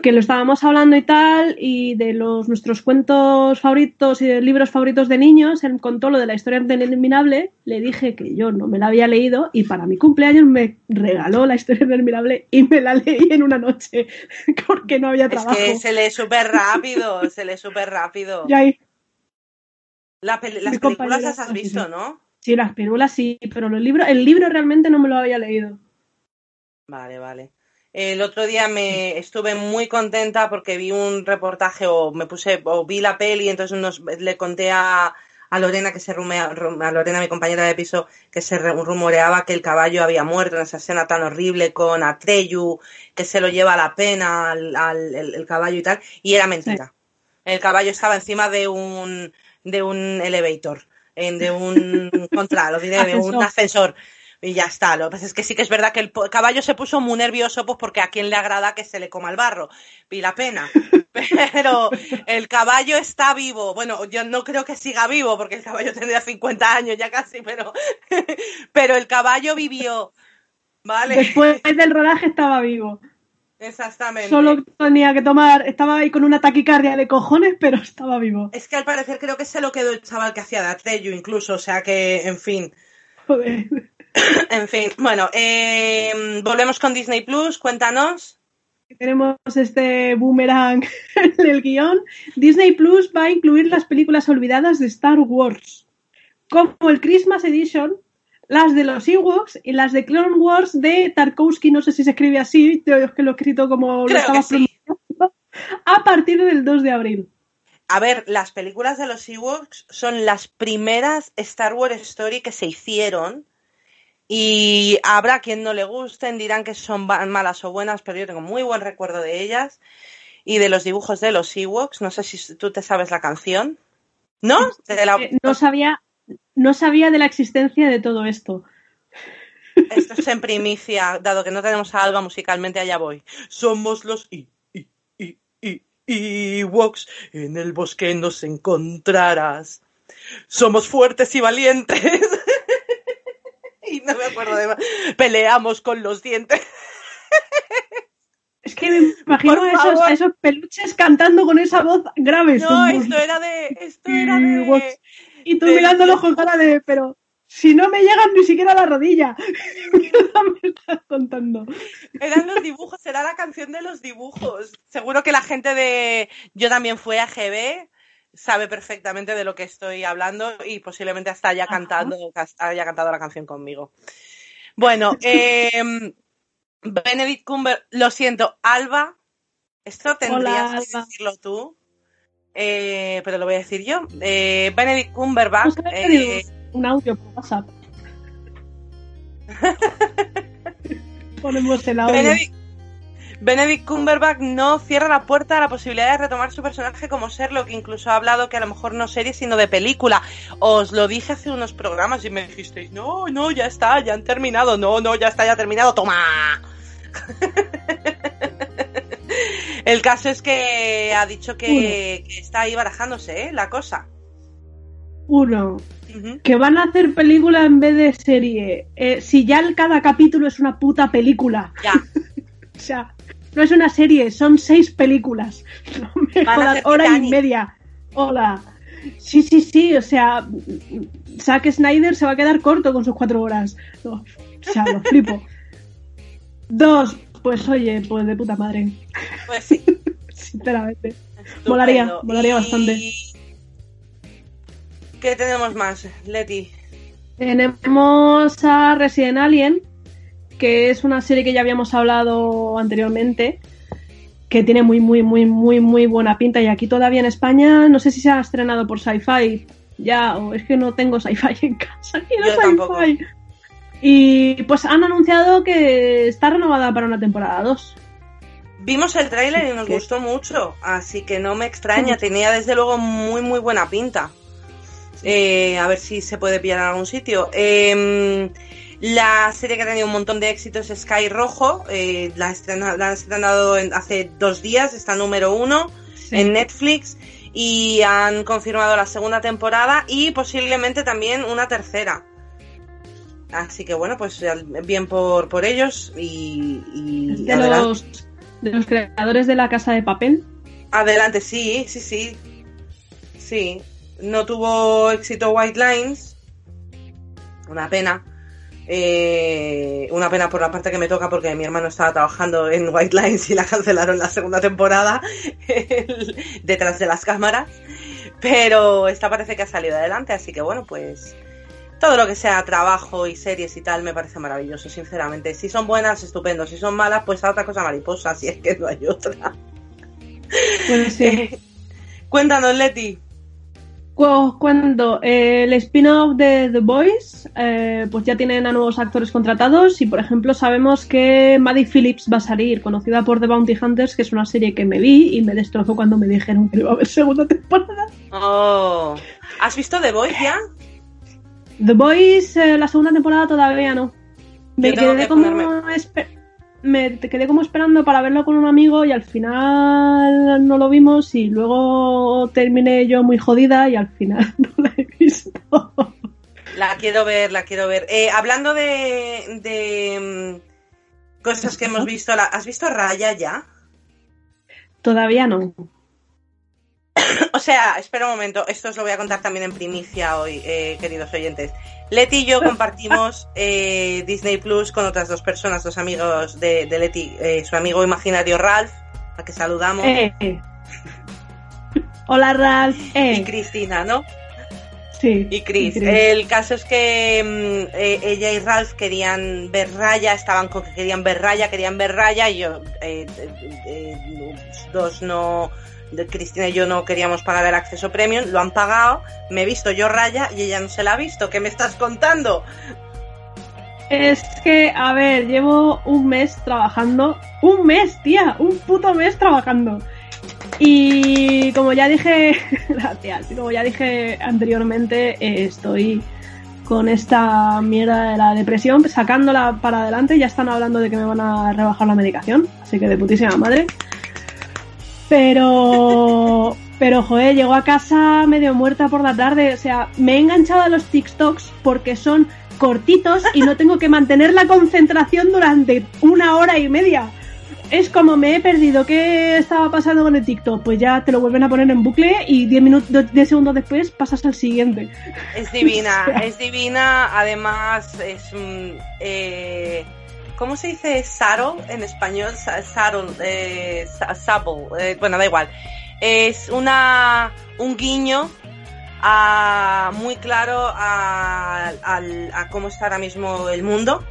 que lo estábamos hablando y tal, y de los nuestros cuentos favoritos y de libros favoritos de niños, él contó lo de la historia interminable, le dije que yo no me la había leído y para mi cumpleaños me regaló la historia interminable y me la leí en una noche, <laughs> porque no había es trabajo. que se lee súper rápido, se lee súper rápido. <laughs> Y ahí, La las películas las has visto, sí. ¿no? sí, las pirulas sí, pero los libros, el libro realmente no me lo había leído. Vale, vale. El otro día me estuve muy contenta porque vi un reportaje o me puse o vi la peli entonces nos, le conté a, a Lorena que se rumea, rum- a Lorena mi compañera de piso que se re- rumoreaba que el caballo había muerto en esa escena tan horrible con Atreyu que se lo lleva a la pena al, al- el, el caballo y tal y era mentira. El caballo estaba encima de un de un elevator, en- de un <laughs> contra, lo diré, de un Ascensor. Y ya está. Lo que pasa es que sí que es verdad que el caballo se puso muy nervioso, pues porque a quien le agrada que se le coma el barro. Y la pena. <laughs> Pero el caballo está vivo. Bueno, yo no creo que siga vivo, porque el caballo tendría 50 años ya casi, pero, <laughs> pero el caballo vivió. ¿Vale? Después del rodaje estaba vivo. Exactamente. Solo tenía que tomar, estaba ahí con una taquicardia de cojones, pero estaba vivo. Es que al parecer creo que se lo quedó el chaval que hacía de Atreyu incluso, o sea que, en fin. Joder. <coughs> En fin, bueno, eh, volvemos con Disney Plus, cuéntanos. Tenemos este boomerang <laughs> en el guion. Disney Plus va a incluir las películas olvidadas de Star Wars, como el Christmas Edition, las de los Ewoks y las de Clone Wars de Tarkovsky, no sé si se escribe así, yo es que lo he escrito como lo estaba sí. a partir del 2 de abril. A ver, las películas de los Ewoks son las primeras Star Wars Story que se hicieron. Y habrá quien no le gusten, dirán que son malas o buenas, pero yo tengo muy buen recuerdo de ellas. Y de los dibujos de los Ewoks, no sé si tú te sabes la canción. ¿No? De la- Eh, No sabía, no sabía de la existencia de todo esto. Esto es en primicia, dado que no tenemos a Alba musicalmente, allá voy. Somos los I, I, I, I, Ewoks, en el bosque nos encontrarás. Somos fuertes y valientes. <laughs> y no me acuerdo de más. Peleamos con los dientes. Es que me imagino a esos, a esos peluches cantando con esa voz grave. No, esto era de. Esto era de. Y tú de- mirándolos con cara de, pero si no me llegan ni siquiera a la rodilla. <laughs> ¿Qué mierda me estás contando? Eran los dibujos, era la canción de los dibujos. Seguro que la gente de Yo también fui a GB sabe perfectamente de lo que estoy hablando y posiblemente hasta haya Ajá. cantado, haya cantado la canción conmigo. Bueno, <laughs> eh, Benedict Cumber, lo siento, Alba, esto tendrías Hola, que decirlo tú, eh, pero lo voy a decir yo. Eh, Benedict Cumberbatch, eh, Un audio por WhatsApp. <laughs> Ponemos el audio. Benedict, Benedict Cumberbatch no cierra la puerta a la posibilidad de retomar su personaje como Sherlock, incluso ha hablado que a lo mejor no serie sino de película. Os lo dije hace unos programas y me dijisteis, no, no, ya está, ya han terminado, no, no, ya está, ya ha terminado, toma. <laughs> El caso es que ha dicho que, que está ahí barajándose, ¿eh? La cosa. Uno, que van a hacer película en vez de serie. Eh, si ya cada capítulo es una puta película. Ya. <laughs> o sea, no es una serie, son seis películas. <laughs> No me jodas, hora y media. Hola. Sí, sí, sí, o sea, Zack Snyder se va a quedar corto con sus cuatro horas. No, o sea, lo flipo. <laughs> Dos, pues oye, pues de puta madre, Pues sí. <laughs> sinceramente. Molaría, estupendo. molaría Y- bastante. ¿Qué tenemos más, Leti? Tenemos a Resident Alien, que es una serie que ya habíamos hablado anteriormente, que tiene muy, muy, muy, muy, muy buena pinta. Y aquí todavía en España, no sé si se ha estrenado por Sci-Fi ya, o es que no tengo Sci-Fi en casa. <laughs> Quiero. Sci-Fi. Y pues han anunciado que está renovada para una temporada 2. Vimos el tráiler y nos ¿Qué? gustó mucho, así que no me extraña, Sí. tenía desde luego muy muy buena pinta. Eh, a ver si se puede pillar en algún sitio. Eh, la serie que ha tenido un montón de éxitos es Sky Rojo, eh, la, estrena- la han estrenado en- hace dos días, está número uno en Netflix y han confirmado la segunda temporada y posiblemente también una tercera. Así que bueno, pues bien por, por ellos y, y de los, de los creadores de la casa de papel. Adelante, sí, sí, sí. Sí. No tuvo éxito White Lines. Una pena. Eh, una pena por la parte que me toca porque mi hermano estaba trabajando en White Lines y la cancelaron la segunda temporada <laughs> detrás de las cámaras. Pero esta parece que ha salido adelante, así que bueno, pues todo lo que sea trabajo y series y tal me parece maravilloso, sinceramente. Si son buenas, estupendo. Si son malas, pues a otra cosa mariposa, si es que no hay otra. Pues sí. Cuéntanos, Leti. Cu- Cuando eh, el spin-off de The Boys, eh, pues ya tienen a nuevos actores contratados y, por ejemplo, sabemos que Maddie Phillips va a salir, conocida por The Bounty Hunters, que es una serie que me vi y me destrozó cuando me dijeron que iba a haber segunda temporada. Oh. ¿Has visto The Voice ya? The Boys, eh, la segunda temporada todavía no. Me quedé, que como me quedé como esperando para verlo con un amigo y al final no lo vimos y luego terminé yo muy jodida y al final <laughs> no la he visto. La quiero ver, la quiero ver. Eh, hablando de, de mm, cosas que hemos visto, ¿has visto Raya ya? Todavía no. <coughs> O sea, espera un momento, esto os lo voy a contar también en primicia hoy, eh, queridos oyentes. Leti y yo compartimos eh, Disney Plus con otras dos personas, dos amigos de, de Leti, eh, su amigo imaginario Ralph, a que saludamos. Hola Ralph. Y Cristina, ¿no? sí. Y Chris. El caso es que mm, eh, ella y Ralph querían ver Raya, estaban con que querían ver Raya, querían ver Raya, y yo, eh, eh, eh, dos no, Cristina y yo no queríamos pagar el acceso premium, lo han pagado, me he visto yo Raya y ella no se la ha visto. ¿Qué me estás contando? Es que, a ver, llevo un mes trabajando. Un mes, tía, un puto mes trabajando. Y como ya dije, <laughs> gracias, como ya dije anteriormente, eh, estoy con esta mierda de la depresión, sacándola para adelante, ya están hablando de que me van a rebajar la medicación, así que de putísima madre. Pero, pero joder, llego a casa medio muerta por la tarde, o sea, me he enganchado a los TikToks porque son cortitos y no tengo que mantener la concentración durante una hora y media. Es como me he perdido qué estaba pasando con el TikTok, pues ya te lo vuelven a poner en bucle y 10 minutos, 10 segundos después pasas al siguiente. Es divina, <laughs> O sea. es divina, además es... mm, eh, ¿Cómo se dice Saro en español? Sa- Saro, eh, eh, bueno, da igual. Es una un guiño muy claro a, cómo está ahora mismo el mundo.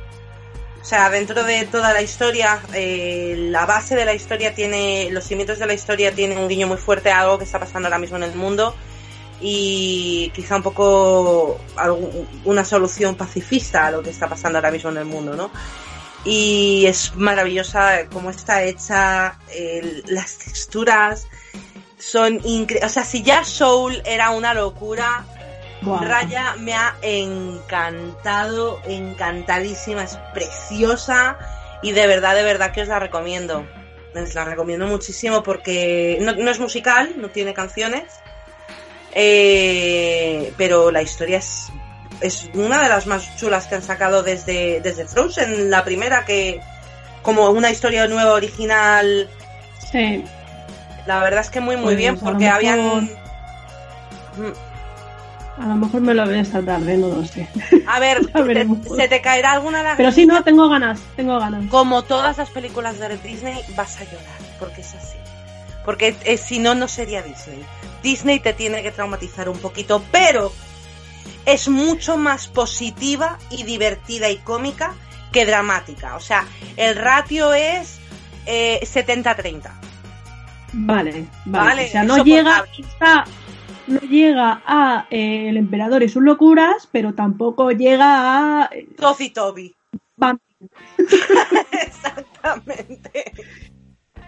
O sea, dentro de toda la historia, eh, la base de la historia tiene, los cimientos de la historia tienen un guiño muy fuerte a algo que está pasando ahora mismo en el mundo y quizá un poco una solución pacifista a lo que está pasando ahora mismo en el mundo, ¿no? Y es maravillosa cómo está hecha, las texturas son increíbles. O sea, si ya Soul era una locura. Raya me ha encantado, encantadísima, es preciosa y de verdad, de verdad que os la recomiendo. Os la recomiendo muchísimo porque no, no es musical, no tiene canciones, eh, pero la historia es, es una de las más chulas que han sacado desde, desde Frozen, la primera que como una historia nueva, original, Sí. la verdad es que muy muy Pues, bien a porque mejor- habían... A lo mejor me lo veo esta tarde, no lo sé. A ver, <laughs> te- se te caerá alguna lágrima. Pero sí, no, tengo ganas, tengo ganas. Como todas las películas de Disney, vas a llorar, porque es así. Porque eh, si no, no sería Disney. Disney te tiene que traumatizar un poquito, pero es mucho más positiva y divertida y cómica que dramática. O sea, el ratio es eh, 70-30. Vale, vale. Vale, o sea, no llega, está- no llega a eh, el emperador y sus locuras, pero tampoco llega a eh, Toby. <laughs> Exactamente.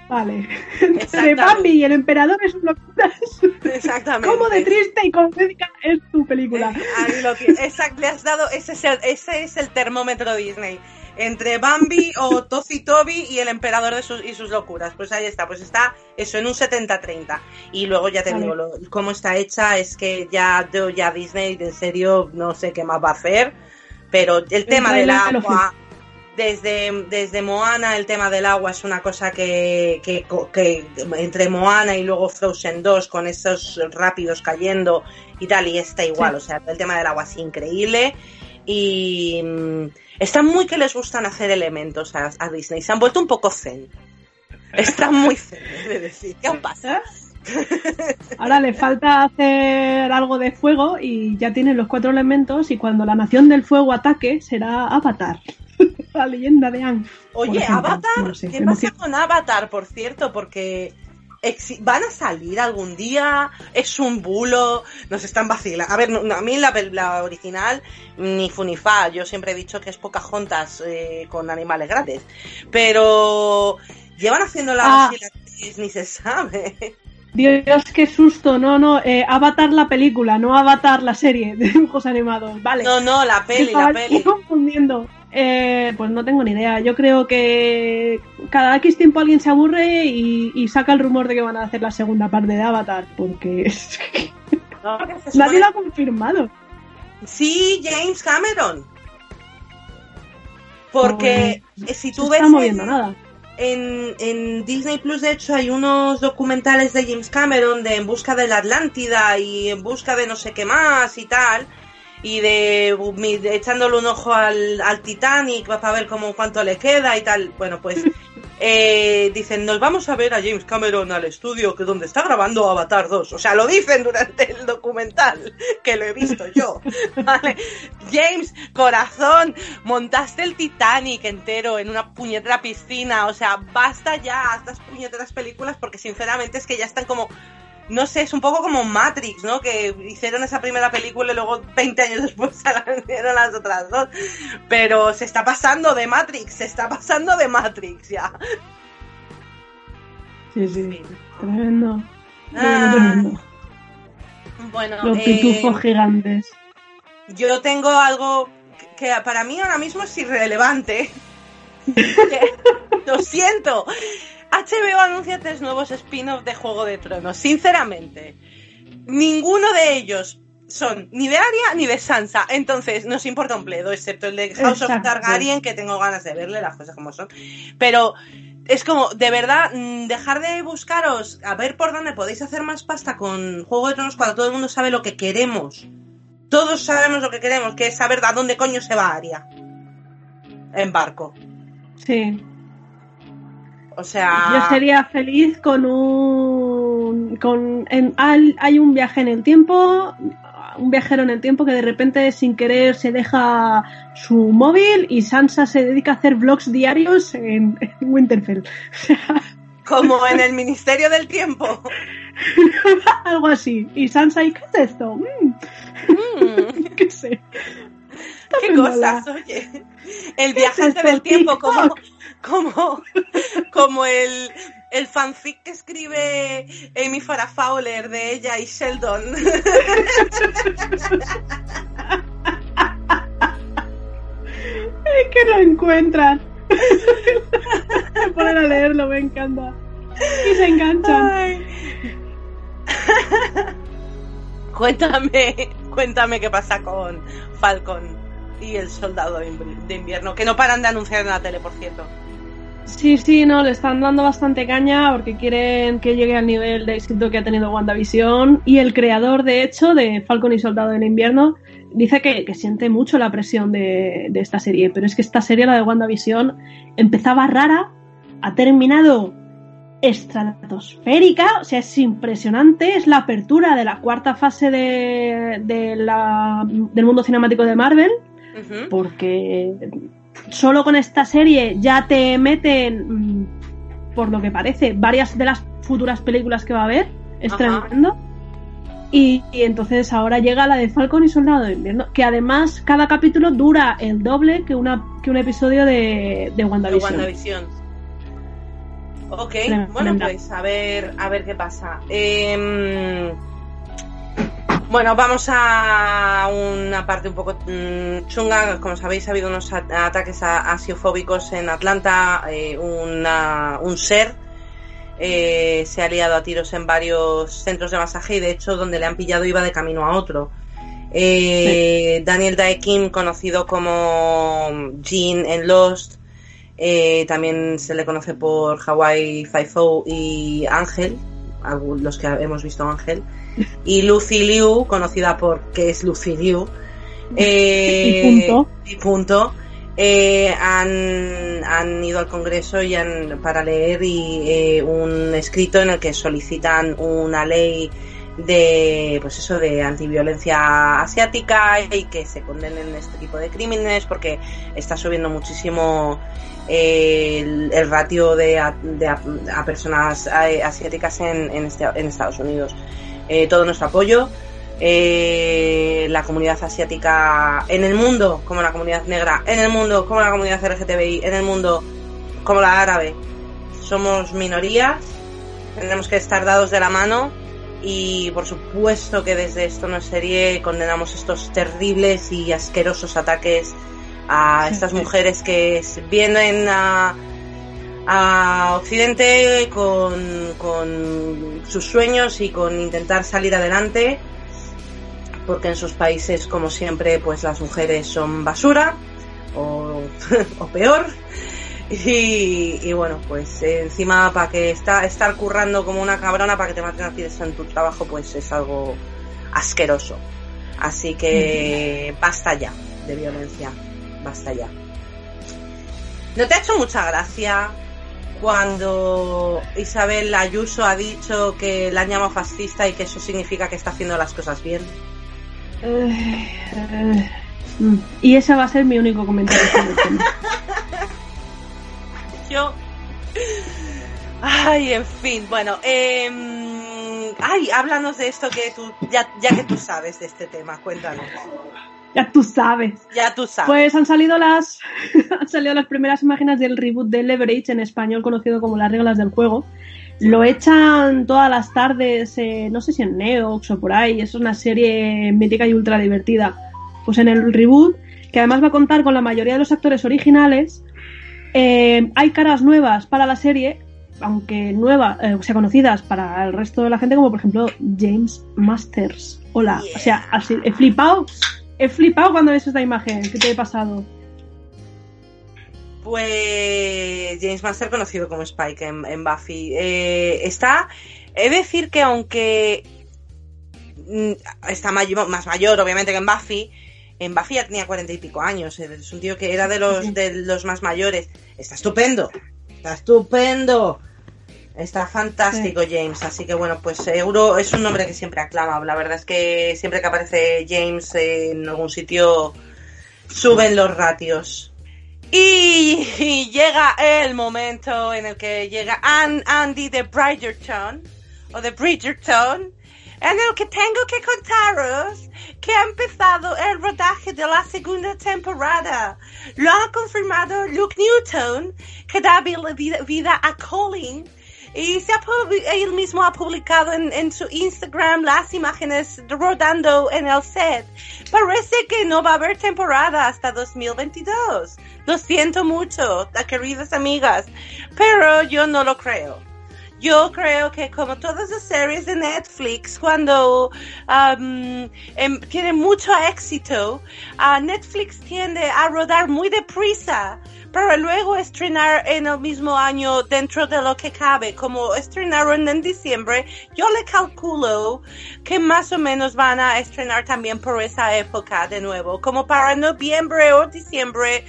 Vale. Entre. Bambi y el emperador sus locuras. Exactamente. ¿Cómo de triste y comédica es tu película? Ahí lo tienes. Exacto, le has dado, ese es, el, ese es el termómetro Disney. Entre Bambi o Tozi Toby y el emperador de sus, y sus locuras. Pues ahí está, pues está eso en un 70-30. Y luego ya te digo, lo- cómo está hecha es que ya, ya Disney, en serio, no sé qué más va a hacer. Pero el tema del agua, desde, desde Moana, el tema del agua es una cosa que, que, que entre Moana y luego Frozen 2, con esos rápidos cayendo y tal, y está igual, Sí. o sea, el tema del agua es increíble. Y mm, están muy que les gustan hacer elementos a, a Disney, se han vuelto un poco zen. <laughs> Están muy zen, de decir. ¿Qué pasa? <laughs> Ahora le falta hacer algo de fuego y ya tienen los cuatro elementos y cuando la nación del fuego ataque será Avatar. La leyenda de Aang. Oye, ejemplo. Avatar, No lo sé, ¿qué pasa con Avatar, por cierto? Porque van a salir algún día, es un bulo, nos están vacilando. A ver, no- a mí la, la original ni fu ni fa, yo siempre he dicho que es Pocahontas eh, con animales grandes, pero llevan haciendo la Ah. ni se sabe. Dios, qué susto. No, no, eh, Avatar la película, no Avatar la serie de dibujos animados. Vale. No, no, la peli, Estaba la peli. confundiendo. Eh, pues no tengo ni idea. Yo creo que cada X tiempo alguien se aburre y, y saca el rumor de que van a hacer la segunda parte de Avatar, porque <laughs> es que No, nadie lo ha confirmado. Sí, James Cameron. Porque eh, si tú ves está moviendo en- nada. En, en Disney Plus, de hecho, hay unos documentales de James Cameron de En busca de la Atlántida y En busca de no sé qué más y tal. Y de, de echándole un ojo al, al Titanic para ver cómo cuánto le queda y tal. Bueno, pues <laughs> eh, dicen, nos vamos a ver a James Cameron al estudio que donde está grabando Avatar 2. O sea, lo dicen durante el documental, que lo he visto yo. <laughs> ¿vale? James, corazón, montaste el Titanic entero en una puñetera piscina. O sea, basta ya a estas puñeteras películas porque sinceramente es que ya están como... No sé, es un poco como Matrix, ¿no? Que hicieron esa primera película y luego 20 años después <laughs> hicieron las otras dos. Pero se está pasando de Matrix, se está pasando de Matrix ya. Sí, sí. Tremendo. Ah, Tremendo. bueno, Los eh, pitufos gigantes. yo tengo algo que para mí ahora mismo es irrelevante. <laughs> Lo siento. HBO anuncia tres nuevos spin-offs de Juego de Tronos. Sinceramente, ninguno de ellos son ni de Arya ni de Sansa. Entonces, nos importa un pledo, excepto el de House of Exacto. Targaryen, que tengo ganas de verle, las cosas como son. Pero es como, de verdad, mm, dejar de buscaros a ver por dónde podéis hacer más pasta con Juego de Tronos cuando todo el mundo sabe lo que queremos. Todos sabemos lo que queremos, que es saber a dónde coño se va Arya. En barco. Sí. O sea. Yo sería feliz con un. Con, en, hay un viaje en el tiempo, un viajero en el tiempo que de repente sin querer se deja su móvil y Sansa se dedica a hacer vlogs diarios en, en Winterfell. <laughs> O sea, Como en el Ministerio del Tiempo. <laughs> algo así. Y Sansa, ¿y qué es esto? Mm, Mm. <laughs> qué sé. Qué cosas, oye. El viajante del tiempo, como, <laughs> como, como el, el fanfic que escribe Amy Farrah Fowler de ella y Sheldon. <laughs> Es que lo encuentran. Se ponen a leerlo, me encanta. Y se enganchan. Ay. cuéntame, cuéntame qué pasa con Falcon y el soldado de invierno, que no paran de anunciar en la tele, por cierto. Sí, sí, no, le están dando bastante caña porque quieren que llegue al nivel de éxito que ha tenido WandaVision. Y el creador, de hecho, de Falcon y Soldado del Invierno, dice que, que siente mucho la presión de, de esta serie. Pero es que esta serie, la de WandaVision, empezaba rara, ha terminado estratosférica, o sea, es impresionante, es la apertura de la cuarta fase de, de la- del mundo cinemático de Marvel porque solo con esta serie ya te meten, mm, por lo que parece, varias de las futuras películas que va a haber. Es tremendo. Y, y entonces ahora llega la de Falcon y Soldado de Invierno, que además cada capítulo dura el doble que, una, que un episodio de, de De WandaVision. WandaVision. Ok, bueno, pues a ver, a ver qué pasa. Em, bueno, vamos a una parte un poco mm, chunga. Como sabéis, ha habido unos ataques asiofóbicos en Atlanta. eh, una- un ser eh, se ha liado a tiros en varios centros de masaje y, de hecho, donde le han pillado iba de camino a otro. Eh, Daniel Dae Kim, conocido como Jean en Lost, eh, también se le conoce por Hawaii Five-O y Ángel, los que hemos visto Ángel, y Lucy Liu, conocida por que es Lucy Liu, <laughs> eh, Y punto. y punto, eh, han, han ido al Congreso y han, para leer y, eh, un escrito en el que solicitan una ley de pues eso de antiviolencia asiática y que se condenen este tipo de crímenes porque está subiendo muchísimo eh, el, el ratio de, a, de a- a personas eh, asiáticas en, en, este- en Estados Unidos. Eh, todo nuestro apoyo. Eh, la comunidad asiática en el mundo, como la comunidad negra, en el mundo, como la comunidad LGTBI, en el mundo, como la árabe. Somos minorías, tendremos que estar dados de la mano y por supuesto que desde esto no serie condenamos estos terribles y asquerosos ataques a estas mujeres que vienen a, a Occidente con, con sus sueños y con intentar salir adelante porque en sus países como siempre pues las mujeres son basura o, <laughs> o peor y, y bueno, pues eh, encima para que está, estar currando como una cabrona para que te maten a ti en tu trabajo, pues es algo asqueroso. Así que basta ya de violencia, basta ya. ¿No te ha hecho mucha gracia cuando Isabel Ayuso ha dicho que la han llamado fascista y que eso significa que está haciendo las cosas bien? Eh, eh, mm. y ese va a ser mi único comentario sobre el tema. <laughs> Yo. Ay, en fin, bueno. Eh... Ay, háblanos de esto que tú, ya, ya que tú sabes de este tema, cuéntanos. Ya tú sabes. Ya tú sabes. Pues han salido las <laughs> han salido las primeras imágenes del reboot de Leverage en español conocido como las reglas del juego. Lo echan todas las tardes, eh, no sé si en Neox o por ahí, es una serie mítica y ultra divertida. Pues en el reboot, que además va a contar con la mayoría de los actores originales, eh, hay caras nuevas para la serie, aunque nuevas, eh, o sea, conocidas para el resto de la gente, como por ejemplo James Masters. Hola, o sea, así, he flipado, he flipado cuando ves esta imagen. ¿Qué te he pasado? Pues James Master, conocido como Spike en, en Buffy, eh, está. He de decir que aunque mm, está mayor- más mayor, obviamente, que en Buffy, en Buffy ya tenía cuarenta y pico años. Es un tío que era de los, de los más mayores. Está estupendo. Está estupendo. Está fantástico James, así que bueno, pues seguro es un nombre que siempre aclama. La verdad es que siempre que aparece James en algún sitio suben los ratios. Y, y <laughs> llega el momento en el que llega Ann- Andy de Bridgerton, o de Bridgerton, en el que tengo que contaros que ha empezado el rodaje de la segunda temporada. Lo ha confirmado Luke Newton, que da vida a Colin. Y se ha, él mismo ha publicado en, en, su Instagram las imágenes rodando en el set. Parece que no va a haber temporada hasta 2022. Lo siento mucho, queridas amigas, pero yo no lo creo. Yo creo que como todas las series de Netflix, cuando um, em, tienen mucho éxito, uh, Netflix tiende a rodar muy deprisa para luego estrenar en el mismo año dentro de lo que cabe. Como estrenaron en diciembre, yo le calculo que más o menos van a estrenar también por esa época de nuevo. Como para noviembre o diciembre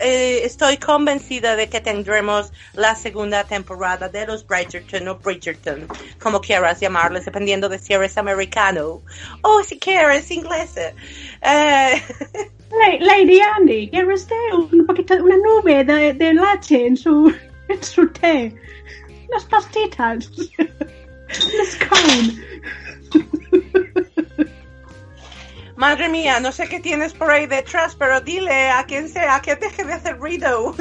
eh, estoy convencida de que tendremos la segunda temporada de los Bridgerton o Bridgerton, como quieras llamarles, dependiendo de si eres americano o si quieres inglés. Eh... <laughs> Lady Andy, ¿quiere usted un poquito, una nube de, de leche en su, en su té? Las pastitas. <laughs> Un scone. <laughs> Madre mía, no sé qué tienes por ahí detrás, pero dile a quien sea que deje de hacer ruido.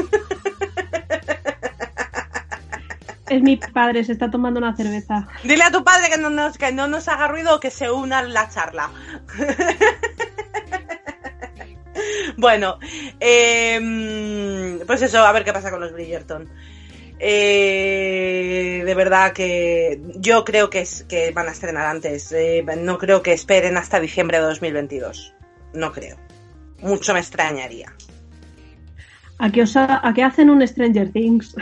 Es mi padre, se está tomando una cerveza. Dile a tu padre que no nos, que no nos haga ruido o que se una a la charla. <laughs> bueno, eh, pues eso, a ver qué pasa con los Bridgerton. Eh, de verdad que yo creo que, es, que van a estrenar antes. Eh, no creo que esperen hasta diciembre de 2022. No creo. Mucho me extrañaría. ¿A qué, os ha- a qué hacen un Stranger Things?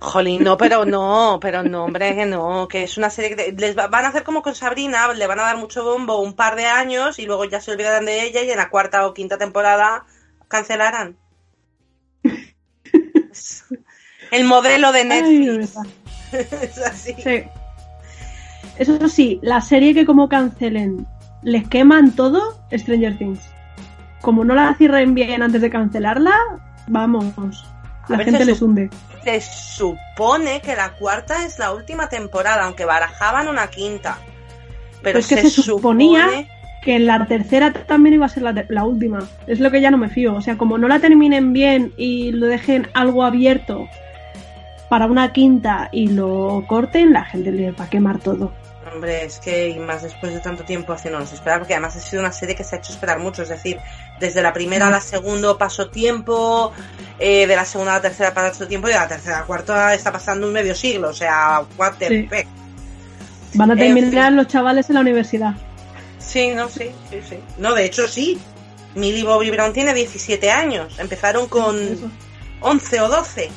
Jolín, no, pero <laughs> no, pero no, hombre, que no, que es una serie que les va- van a hacer como con Sabrina, le van a dar mucho bombo un par de años y luego ya se olvidarán de ella y en la cuarta o quinta temporada cancelarán. El modelo de Netflix. <laughs> es así. Sí. Eso sí, la serie que como cancelen les queman todo, Stranger Things. Como no la cierren bien antes de cancelarla, vamos, la gente les hunde. Se supone que la cuarta es la última temporada, aunque barajaban una quinta. Pero Pues que se, suponía supone- Que la tercera también iba a ser la última. Es lo que ya no me fío. O sea, como no la terminen bien y lo dejen algo abierto para una quinta y lo corten, la gente le va a quemar todo. Hombre, es que y más después de tanto tiempo haciéndonos esperar, porque además ha sido una serie que se ha hecho esperar mucho, es decir, desde la primera a la segunda pasó tiempo, eh, de la segunda a la tercera pasó tiempo y de la tercera a la cuarta está pasando un medio siglo, o sea, what the Sí. heck. Van a En terminar fin. los chavales en la universidad. Sí, no, sí, sí, sí. No, de hecho sí. Millie Bobby Brown tiene 17 años, empezaron con Eso, 11 o 12.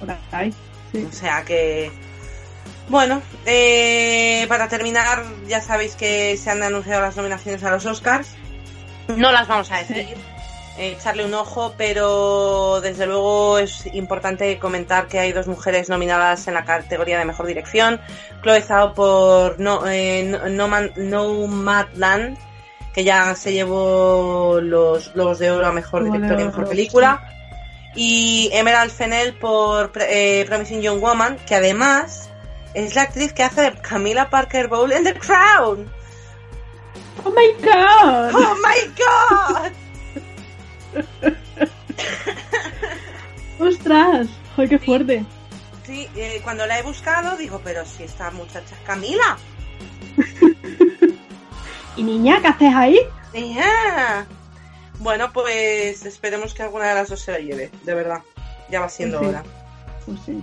Por ahí. Sí. O sea que. Bueno, eh, para terminar, ya sabéis que se han anunciado las nominaciones a los Oscars. No las vamos a decir, eh, echarle un ojo, pero desde luego es importante comentar que hay dos mujeres nominadas en la categoría de mejor dirección. Chloe Zhao por No, eh, no, no Man- Nomadland, que ya se llevó los Globos de Oro a mejor director y mejor película y Emerald Fennell por eh, Promising Young Woman, que además es la actriz que hace de Camila Parker Bowl en The Crown. ¡Oh my god! ¡Oh my god! <laughs> ¡Ostras! ¡Joder, qué fuerte! Sí, eh, cuando la he buscado digo, pero si esta muchacha es Camila. <laughs> ¿Y niña, qué haces ahí? Ya. Bueno, pues esperemos que alguna de las dos se la lleve, de verdad. Ya va siendo Sí. hora. Pues sí.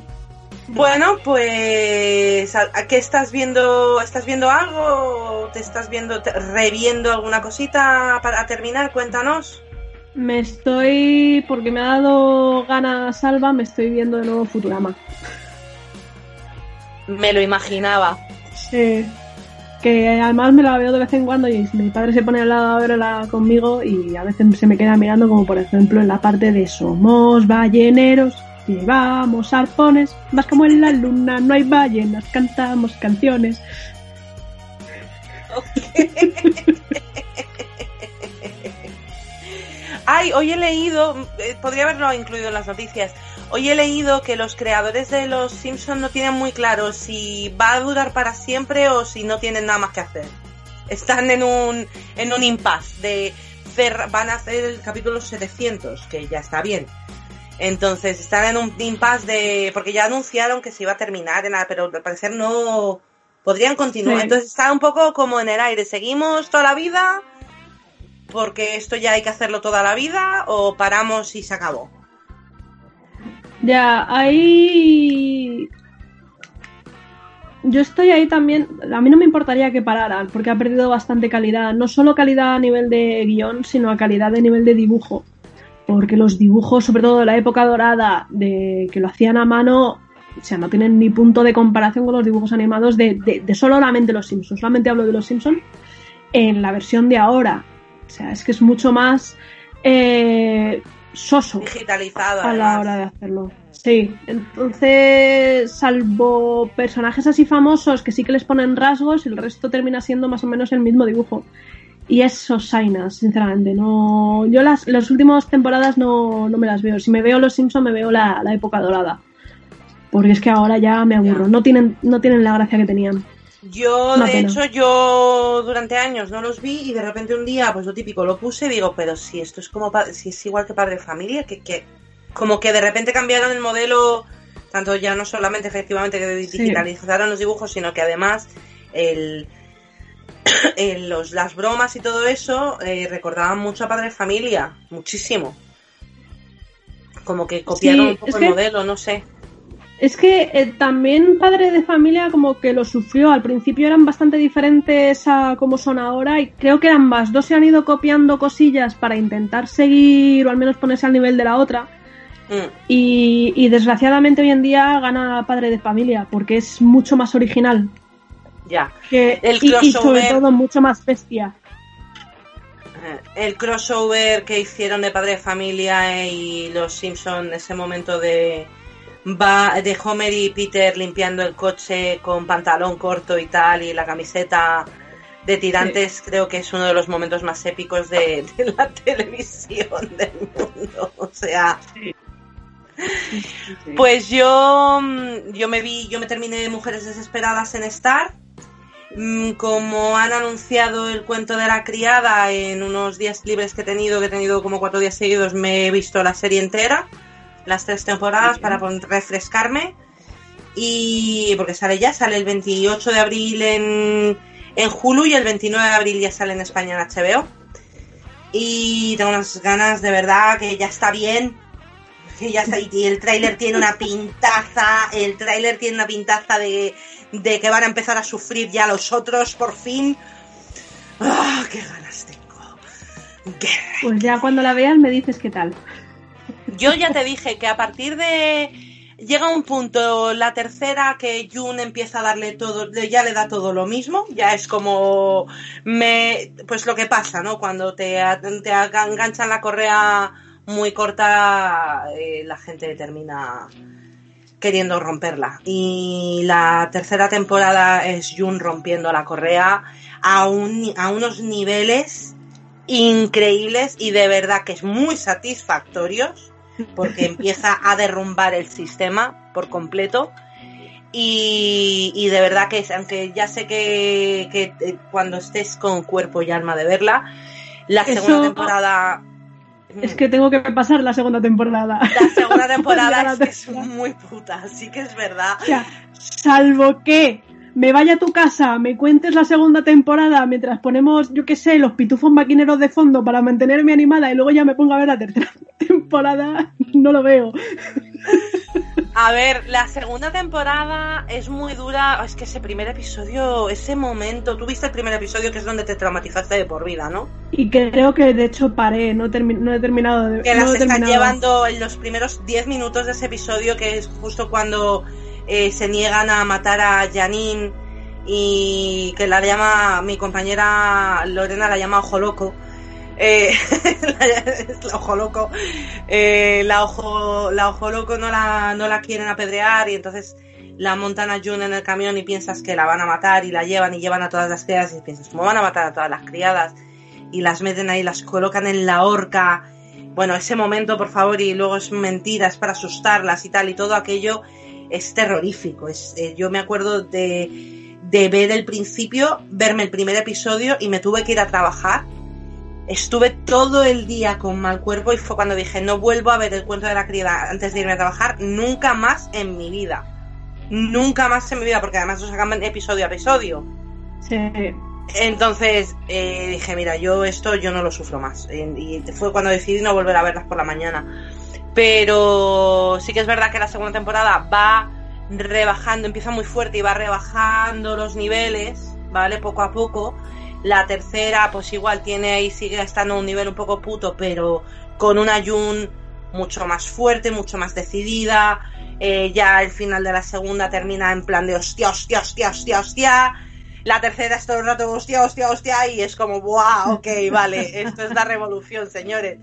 Bueno, pues ¿a, a qué estás viendo? ¿Estás viendo algo? ¿Te estás viendo, te- reviendo alguna cosita para terminar? Cuéntanos. Me estoy, porque me ha dado ganas Salva, me estoy viendo de nuevo Futurama. Me lo imaginaba. Sí. Que además me la veo de vez en cuando y mi padre se pone al lado a verla conmigo y a veces se me queda mirando como por ejemplo en la parte de somos balleneros, llevamos arpones, más como en la luna no hay ballenas, cantamos canciones. <laughs> Ay, hoy he leído, eh, podría haberlo incluido en las noticias, hoy he leído que los creadores de los Simpsons no tienen muy claro si va a durar para siempre o si no tienen nada más que hacer. Están en un, en un impasse de van a hacer el capítulo 700, que ya está bien. Entonces están en un impasse de. porque ya anunciaron que se iba a terminar, pero al parecer no podrían continuar. Entonces está un poco como en el aire. ¿Seguimos toda la vida? Porque esto ya hay que hacerlo toda la vida, o paramos y se acabó. Ya, ahí yo estoy ahí también. A mí no me importaría que pararan, porque ha perdido bastante calidad. No solo calidad a nivel de guion, sino a calidad de nivel de dibujo. Porque los dibujos, sobre todo de la época dorada, de que lo hacían a mano, o sea, no tienen ni punto de comparación con los dibujos animados de, de, solamente los Simpsons. Solamente hablo de los Simpsons en la versión de ahora. O sea, es que es mucho más eh, soso. Digitalizado. A la hora de hacerlo. Sí, entonces, salvo personajes así famosos que sí que les ponen rasgos, el resto termina siendo más o menos el mismo dibujo. Y eso, Sainas, sinceramente. No, yo las, las últimas temporadas no, me las veo. Si me veo Los Simpsons, me veo la, época dorada. Porque es que ahora ya me aburro. No tienen, no tienen la gracia que tenían. Yo, de hecho, yo durante años no los vi y de repente un día, pues lo típico, lo puse y digo, pero si esto es como si es igual que Padre Familia, que, que como que de repente cambiaron el modelo, tanto ya no solamente efectivamente que digitalizaron los dibujos, sino que además <coughs> el, los, las bromas y todo eso eh, recordaban mucho a Padre Familia, muchísimo. Como que copiaron un poco el modelo, no sé. Es que eh, también Padre de Familia como que lo sufrió. Al principio eran bastante diferentes a como son ahora y creo que ambas dos se han ido copiando cosillas para intentar seguir o al menos ponerse al nivel de la otra. Mm. Y, desgraciadamente hoy en día gana Padre de Familia porque es mucho más original. Ya. Que, el y, sobre todo mucho más bestia. Eh, el crossover que hicieron de Padre de Familia y los Simpsons, ese momento de, de Homer y Peter limpiando el coche con pantalón corto y tal, y la camiseta de tirantes, creo que es uno de los momentos más épicos de, la <laughs> televisión del mundo. O sea, pues yo, mm, yo me vi, yo me terminé de Mujeres Desesperadas en Star. Mm, como han anunciado el cuento de la criada en unos días libres que he tenido, que he tenido como cuatro días seguidos, me he visto la serie entera, las tres temporadas, para refrescarme. Y porque sale ya, sale el 28 de abril en, en Hulu y el 29 de abril ya sale en España en HBO. Y tengo unas ganas de verdad que ya está bien, ya está, y el tráiler tiene una pintaza, el tráiler tiene una pintaza de, que van a empezar a sufrir ya los otros por fin. ¡Ah, qué ganas tengo! Pues ya cuando la veas me dices qué tal. Yo ya te dije que a partir de llega un punto, la tercera, que Jun empieza a darle todo, ya le da todo lo mismo, ya es como me, pues lo que pasa, ¿no? Cuando te, te enganchan la correa muy corta, eh, la gente termina queriendo romperla. Y la tercera temporada es Jun rompiendo la correa a, un, a unos niveles increíbles y de verdad que es muy satisfactorios porque empieza a derrumbar el sistema por completo. Y, de verdad que aunque ya sé que, eh, cuando estés con cuerpo y alma de verla, la segunda temporada es que tengo que pasar la segunda temporada. La segunda <laughs> temporada es, muy puta, así que es verdad. O sea, salvo que me vaya a tu casa, me cuentes la segunda temporada mientras ponemos, yo qué sé, los pitufos maquineros de fondo para mantenerme animada y luego ya me pongo a ver la tercera <laughs> temporada, no lo veo. A ver, la segunda temporada es muy dura. Es que ese primer episodio, ese momento, tú viste el primer episodio que es donde te traumatizaste de por vida, ¿no? Y creo que de hecho paré, no, he terminado de. Que las están llevando en los primeros 10 minutos de ese episodio, que es justo cuando eh, se niegan a matar a Janine y que la llama, mi compañera Lorena la llama Ojo Loco. Eh, <laughs> la, ojo loco, eh, la ojo, la ojo loco no la, no la quieren apedrear y entonces la montan a June en el camión y piensas que la van a matar y la llevan y llevan a todas las criadas y piensas, ¿cómo van a matar a todas las criadas? Y las meten ahí, las colocan en la horca. Bueno, ese momento, por favor, y luego es mentira, es para asustarlas y tal, y todo aquello es terrorífico. Es, eh, yo me acuerdo de, de ver el principio, verme el primer episodio y me tuve que ir a trabajar. Estuve todo el día con mal cuerpo y fue cuando dije, no vuelvo a ver el cuento de la criada antes de irme a trabajar nunca más en mi vida. Nunca más en mi vida, porque además lo sacan episodio a episodio. Sí. Entonces eh, dije, mira, yo esto yo no lo sufro más. Y fue cuando decidí no volver a verlas por la mañana. Pero sí que es verdad que la segunda temporada va rebajando, empieza muy fuerte y va rebajando los niveles, ¿vale? Poco a poco. La tercera, pues igual tiene ahí, sigue estando un nivel un poco puto, pero con una Jun mucho más fuerte, mucho más decidida. Eh, ya el final de la segunda termina en plan de hostia, hostia, hostia, hostia, hostia. La tercera es todo el rato hostia, hostia, hostia, y es como, ¡buah! Ok, vale, esto es la revolución, señores.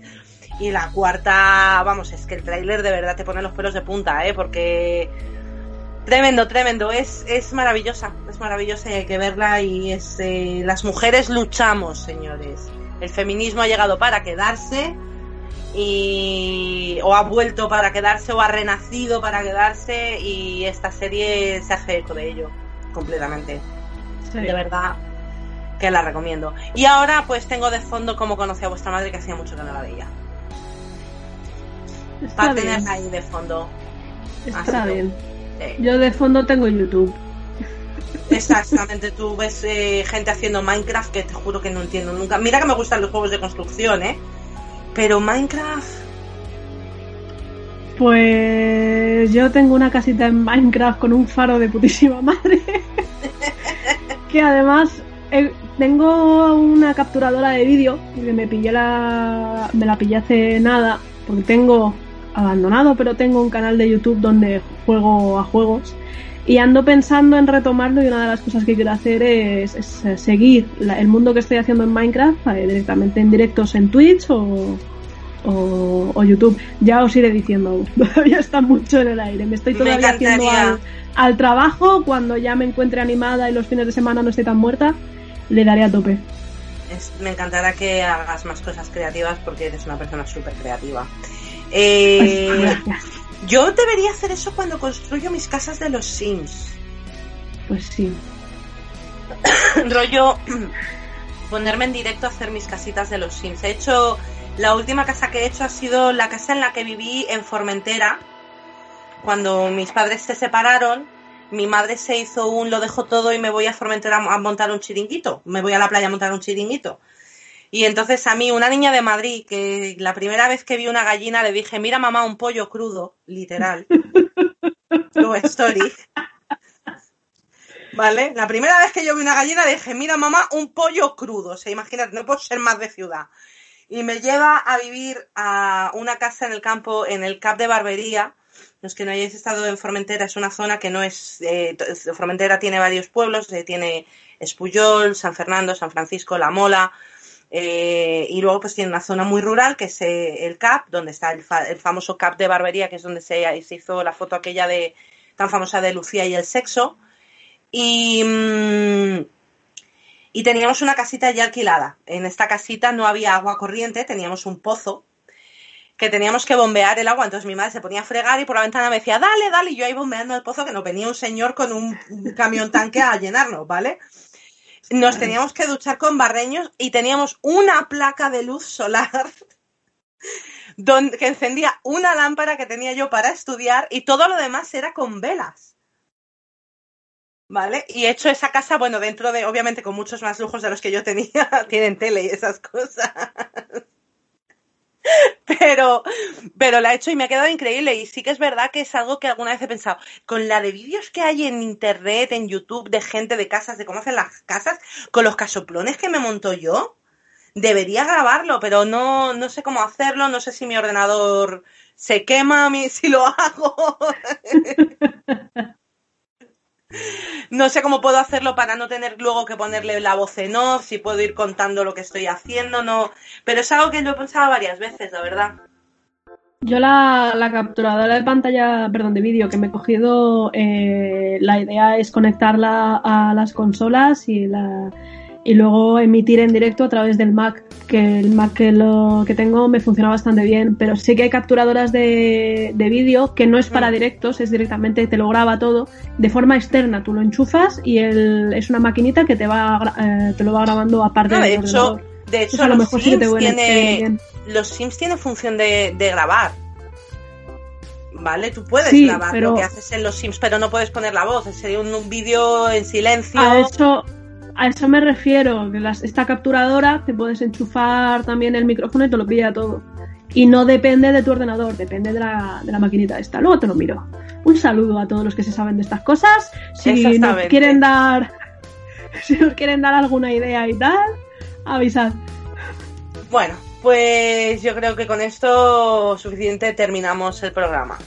Y la cuarta, vamos, es que el tráiler de verdad te pone los pelos de punta, ¿eh? Porque tremendo, tremendo, es, es maravillosa, es maravillosa y hay que verla y es, eh, las mujeres luchamos, señores. El feminismo ha llegado para quedarse y o ha vuelto para quedarse o ha renacido para quedarse y esta serie se hace eco de ello completamente. De verdad que la recomiendo. Y ahora pues tengo de fondo como conocí a vuestra madre que hacía mucho que no la veía. Para tenerla ahí de fondo. Está bien. Yo de fondo tengo YouTube. Exactamente, tú ves eh, gente haciendo Minecraft que te juro que no entiendo nunca. Mira que me gustan los juegos de construcción, ¿eh? Pero Minecraft... Pues yo tengo una casita en Minecraft con un faro de putísima madre. <laughs> que además eh, tengo una capturadora de vídeo, porque me pillé la. me la pillé hace nada, porque tengo abandonado, pero tengo un canal de YouTube donde juego a juegos y ando pensando en retomarlo y una de las cosas que quiero hacer es, seguir el mundo que estoy haciendo en Minecraft eh, directamente en directos en Twitch o, o, YouTube. Ya os iré diciendo, <laughs> todavía está mucho en el aire. Me estoy todavía haciendo al, trabajo. Cuando ya me encuentre animada y los fines de semana no esté tan muerta, le daré a tope. Me encantará que hagas más cosas creativas porque eres una persona súper creativa. Eh, yo debería hacer eso cuando construyo mis casas de los Sims. Pues sí. <coughs> Rollo <coughs> ponerme en directo a hacer mis casitas de los Sims. He hecho la última casa que he hecho ha sido la casa en la que viví en Formentera. Cuando mis padres se separaron, mi madre se hizo un lo dejo todo y me voy a Formentera a montar un chiringuito. Me voy a la playa a montar un chiringuito. Y entonces a mí, una niña de Madrid, que la primera vez que vi una gallina le dije, mira mamá, un pollo crudo, literal. <laughs> story. ¿Vale? La primera vez que yo vi una gallina le dije, mira mamá, un pollo crudo. O sea, imagínate, no puedo ser más de ciudad. Y me lleva a vivir a una casa en el campo, en el Cap de Barbería. Los que no hayáis estado en Formentera, es una zona que no es... Eh, Formentera tiene varios pueblos, eh, tiene Espuyol, San Fernando, San Francisco, La Mola, eh, y luego pues tiene una zona muy rural que es eh, el CAP, donde está el, famoso CAP de barbería, que es donde se, hizo la foto aquella de tan famosa de Lucía y el sexo. Y, mm, y teníamos una casita ya alquilada. En esta casita no había agua corriente, teníamos un pozo que teníamos que bombear el agua. Entonces mi madre se ponía a fregar y por la ventana me decía, dale, dale. Y yo ahí bombeando el pozo que nos venía un señor con un camión tanque a llenarnos, ¿vale? nos teníamos que duchar con barreños y teníamos una placa de luz solar <laughs> donde, que encendía una lámpara que tenía yo para estudiar y todo lo demás era con velas. ¿Vale? Y he hecho esa casa, bueno, dentro de, obviamente con muchos más lujos de los que yo tenía, <laughs> tienen tele y esas cosas. <laughs> pero, pero la he hecho y me ha quedado increíble. Y sí que es verdad que es algo que alguna vez he pensado. Con la de vídeos que hay en internet, en YouTube, de gente de casas, de cómo hacen las casas, con los casoplones que me monto yo, debería grabarlo, pero no, no sé cómo hacerlo. No sé si mi ordenador se quema si lo hago. <laughs> No sé cómo puedo hacerlo para no tener luego que ponerle la voz en off, si puedo ir contando lo que estoy haciendo, no. Pero es algo que lo he pensado varias veces, la verdad. Yo la, capturadora de pantalla, perdón, de vídeo que me he cogido, eh, la idea es conectarla a las consolas y la, y luego emitir en directo a través del Mac, que el Mac que, lo, que tengo me funciona bastante bien, pero sí que hay capturadoras de, de vídeo que no es para directos, es directamente, te lo graba todo de forma externa, tú lo enchufas y el, es una maquinita que te va eh, te lo va grabando aparte No, de hecho, de hecho los, mejor sí que te Sims viene tiene, los Sims tienen función de, de grabar. ¿Vale? Tú puedes Sí, grabar pero- lo que haces en los Sims, pero no puedes poner la voz. Sería un, un vídeo en silencio. A eso, a eso me refiero, que las- esta capturadora te puedes enchufar también el micrófono y te lo pilla todo. Y no depende de tu ordenador, depende de la, de la maquinita esta. Luego te lo miro. Un saludo a todos los que se saben de estas cosas. Si nos quieren dar, <laughs> si nos quieren dar alguna idea y tal, avisad. Bueno, pues yo creo que con esto suficiente terminamos el programa.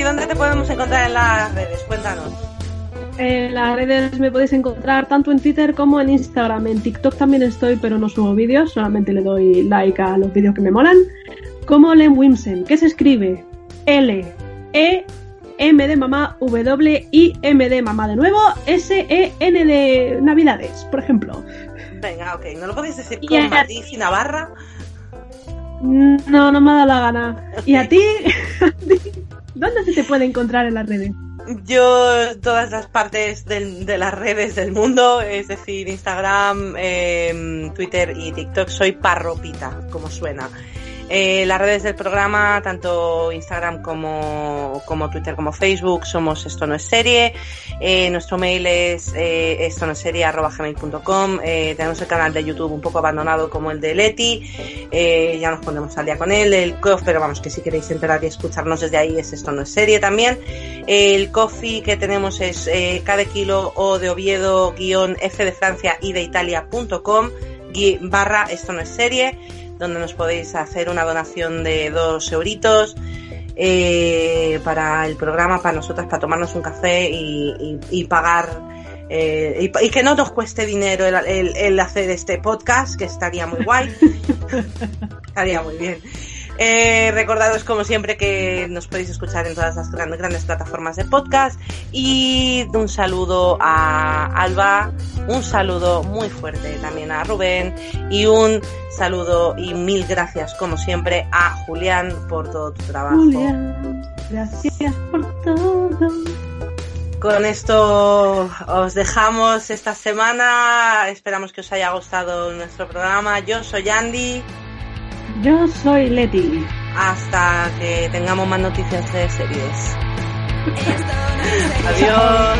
Leti, ¿dónde te podemos encontrar en las redes? Cuéntanos. En las redes me podéis encontrar tanto en Twitter como en Instagram. En TikTok también estoy, pero no subo vídeos, solamente le doy like a los vídeos que me molan. Como Len Wimsen, que se escribe L, E, M de mamá, W, I, M de mamá de nuevo, S, E, N de Navidades, por ejemplo. Venga, ok. ¿No lo podéis decir Y con matiz y Navarra? No, no me ha dado la gana. ¿Y a ti? <laughs> ¿Dónde se te puede encontrar en las redes? Yo, todas las partes del- de las redes del mundo, es decir, Instagram, em, Twitter y TikTok, soy parropita, como suena. Eh, las redes del programa, tanto Instagram como, como Twitter como Facebook, somos Esto No Es Serie. Eh, nuestro mail es eh, esto no es serie arroba gmail.com. Tenemos el canal de YouTube un poco abandonado como el de Leti. Ya nos pondremos al día con él. El COF, pero vamos, que si queréis entrar y escucharnos desde ahí es Esto No Es Serie también. El coffee que tenemos es cada kilo o de Oviedo F de Francia y de Italia.com barra esto no es serie donde nos podéis hacer una donación de dos euritos eh, para el programa, para nosotras, para tomarnos un café y, y- y pagar eh, y que no nos cueste dinero el, el- el hacer este podcast, que estaría muy guay. <laughs> estaría muy bien. Eh, recordaros como siempre que nos podéis escuchar en todas las grandes, plataformas de podcast y un saludo a Alba, un saludo muy fuerte también a Rubén y un saludo y mil gracias como siempre a Julián por todo tu trabajo. Julián, gracias por todo. Con esto os dejamos esta semana. Esperamos que os haya gustado nuestro programa. Yo soy Andy. Yo soy Leti. Hasta que tengamos más noticias de series. <laughs> Adiós.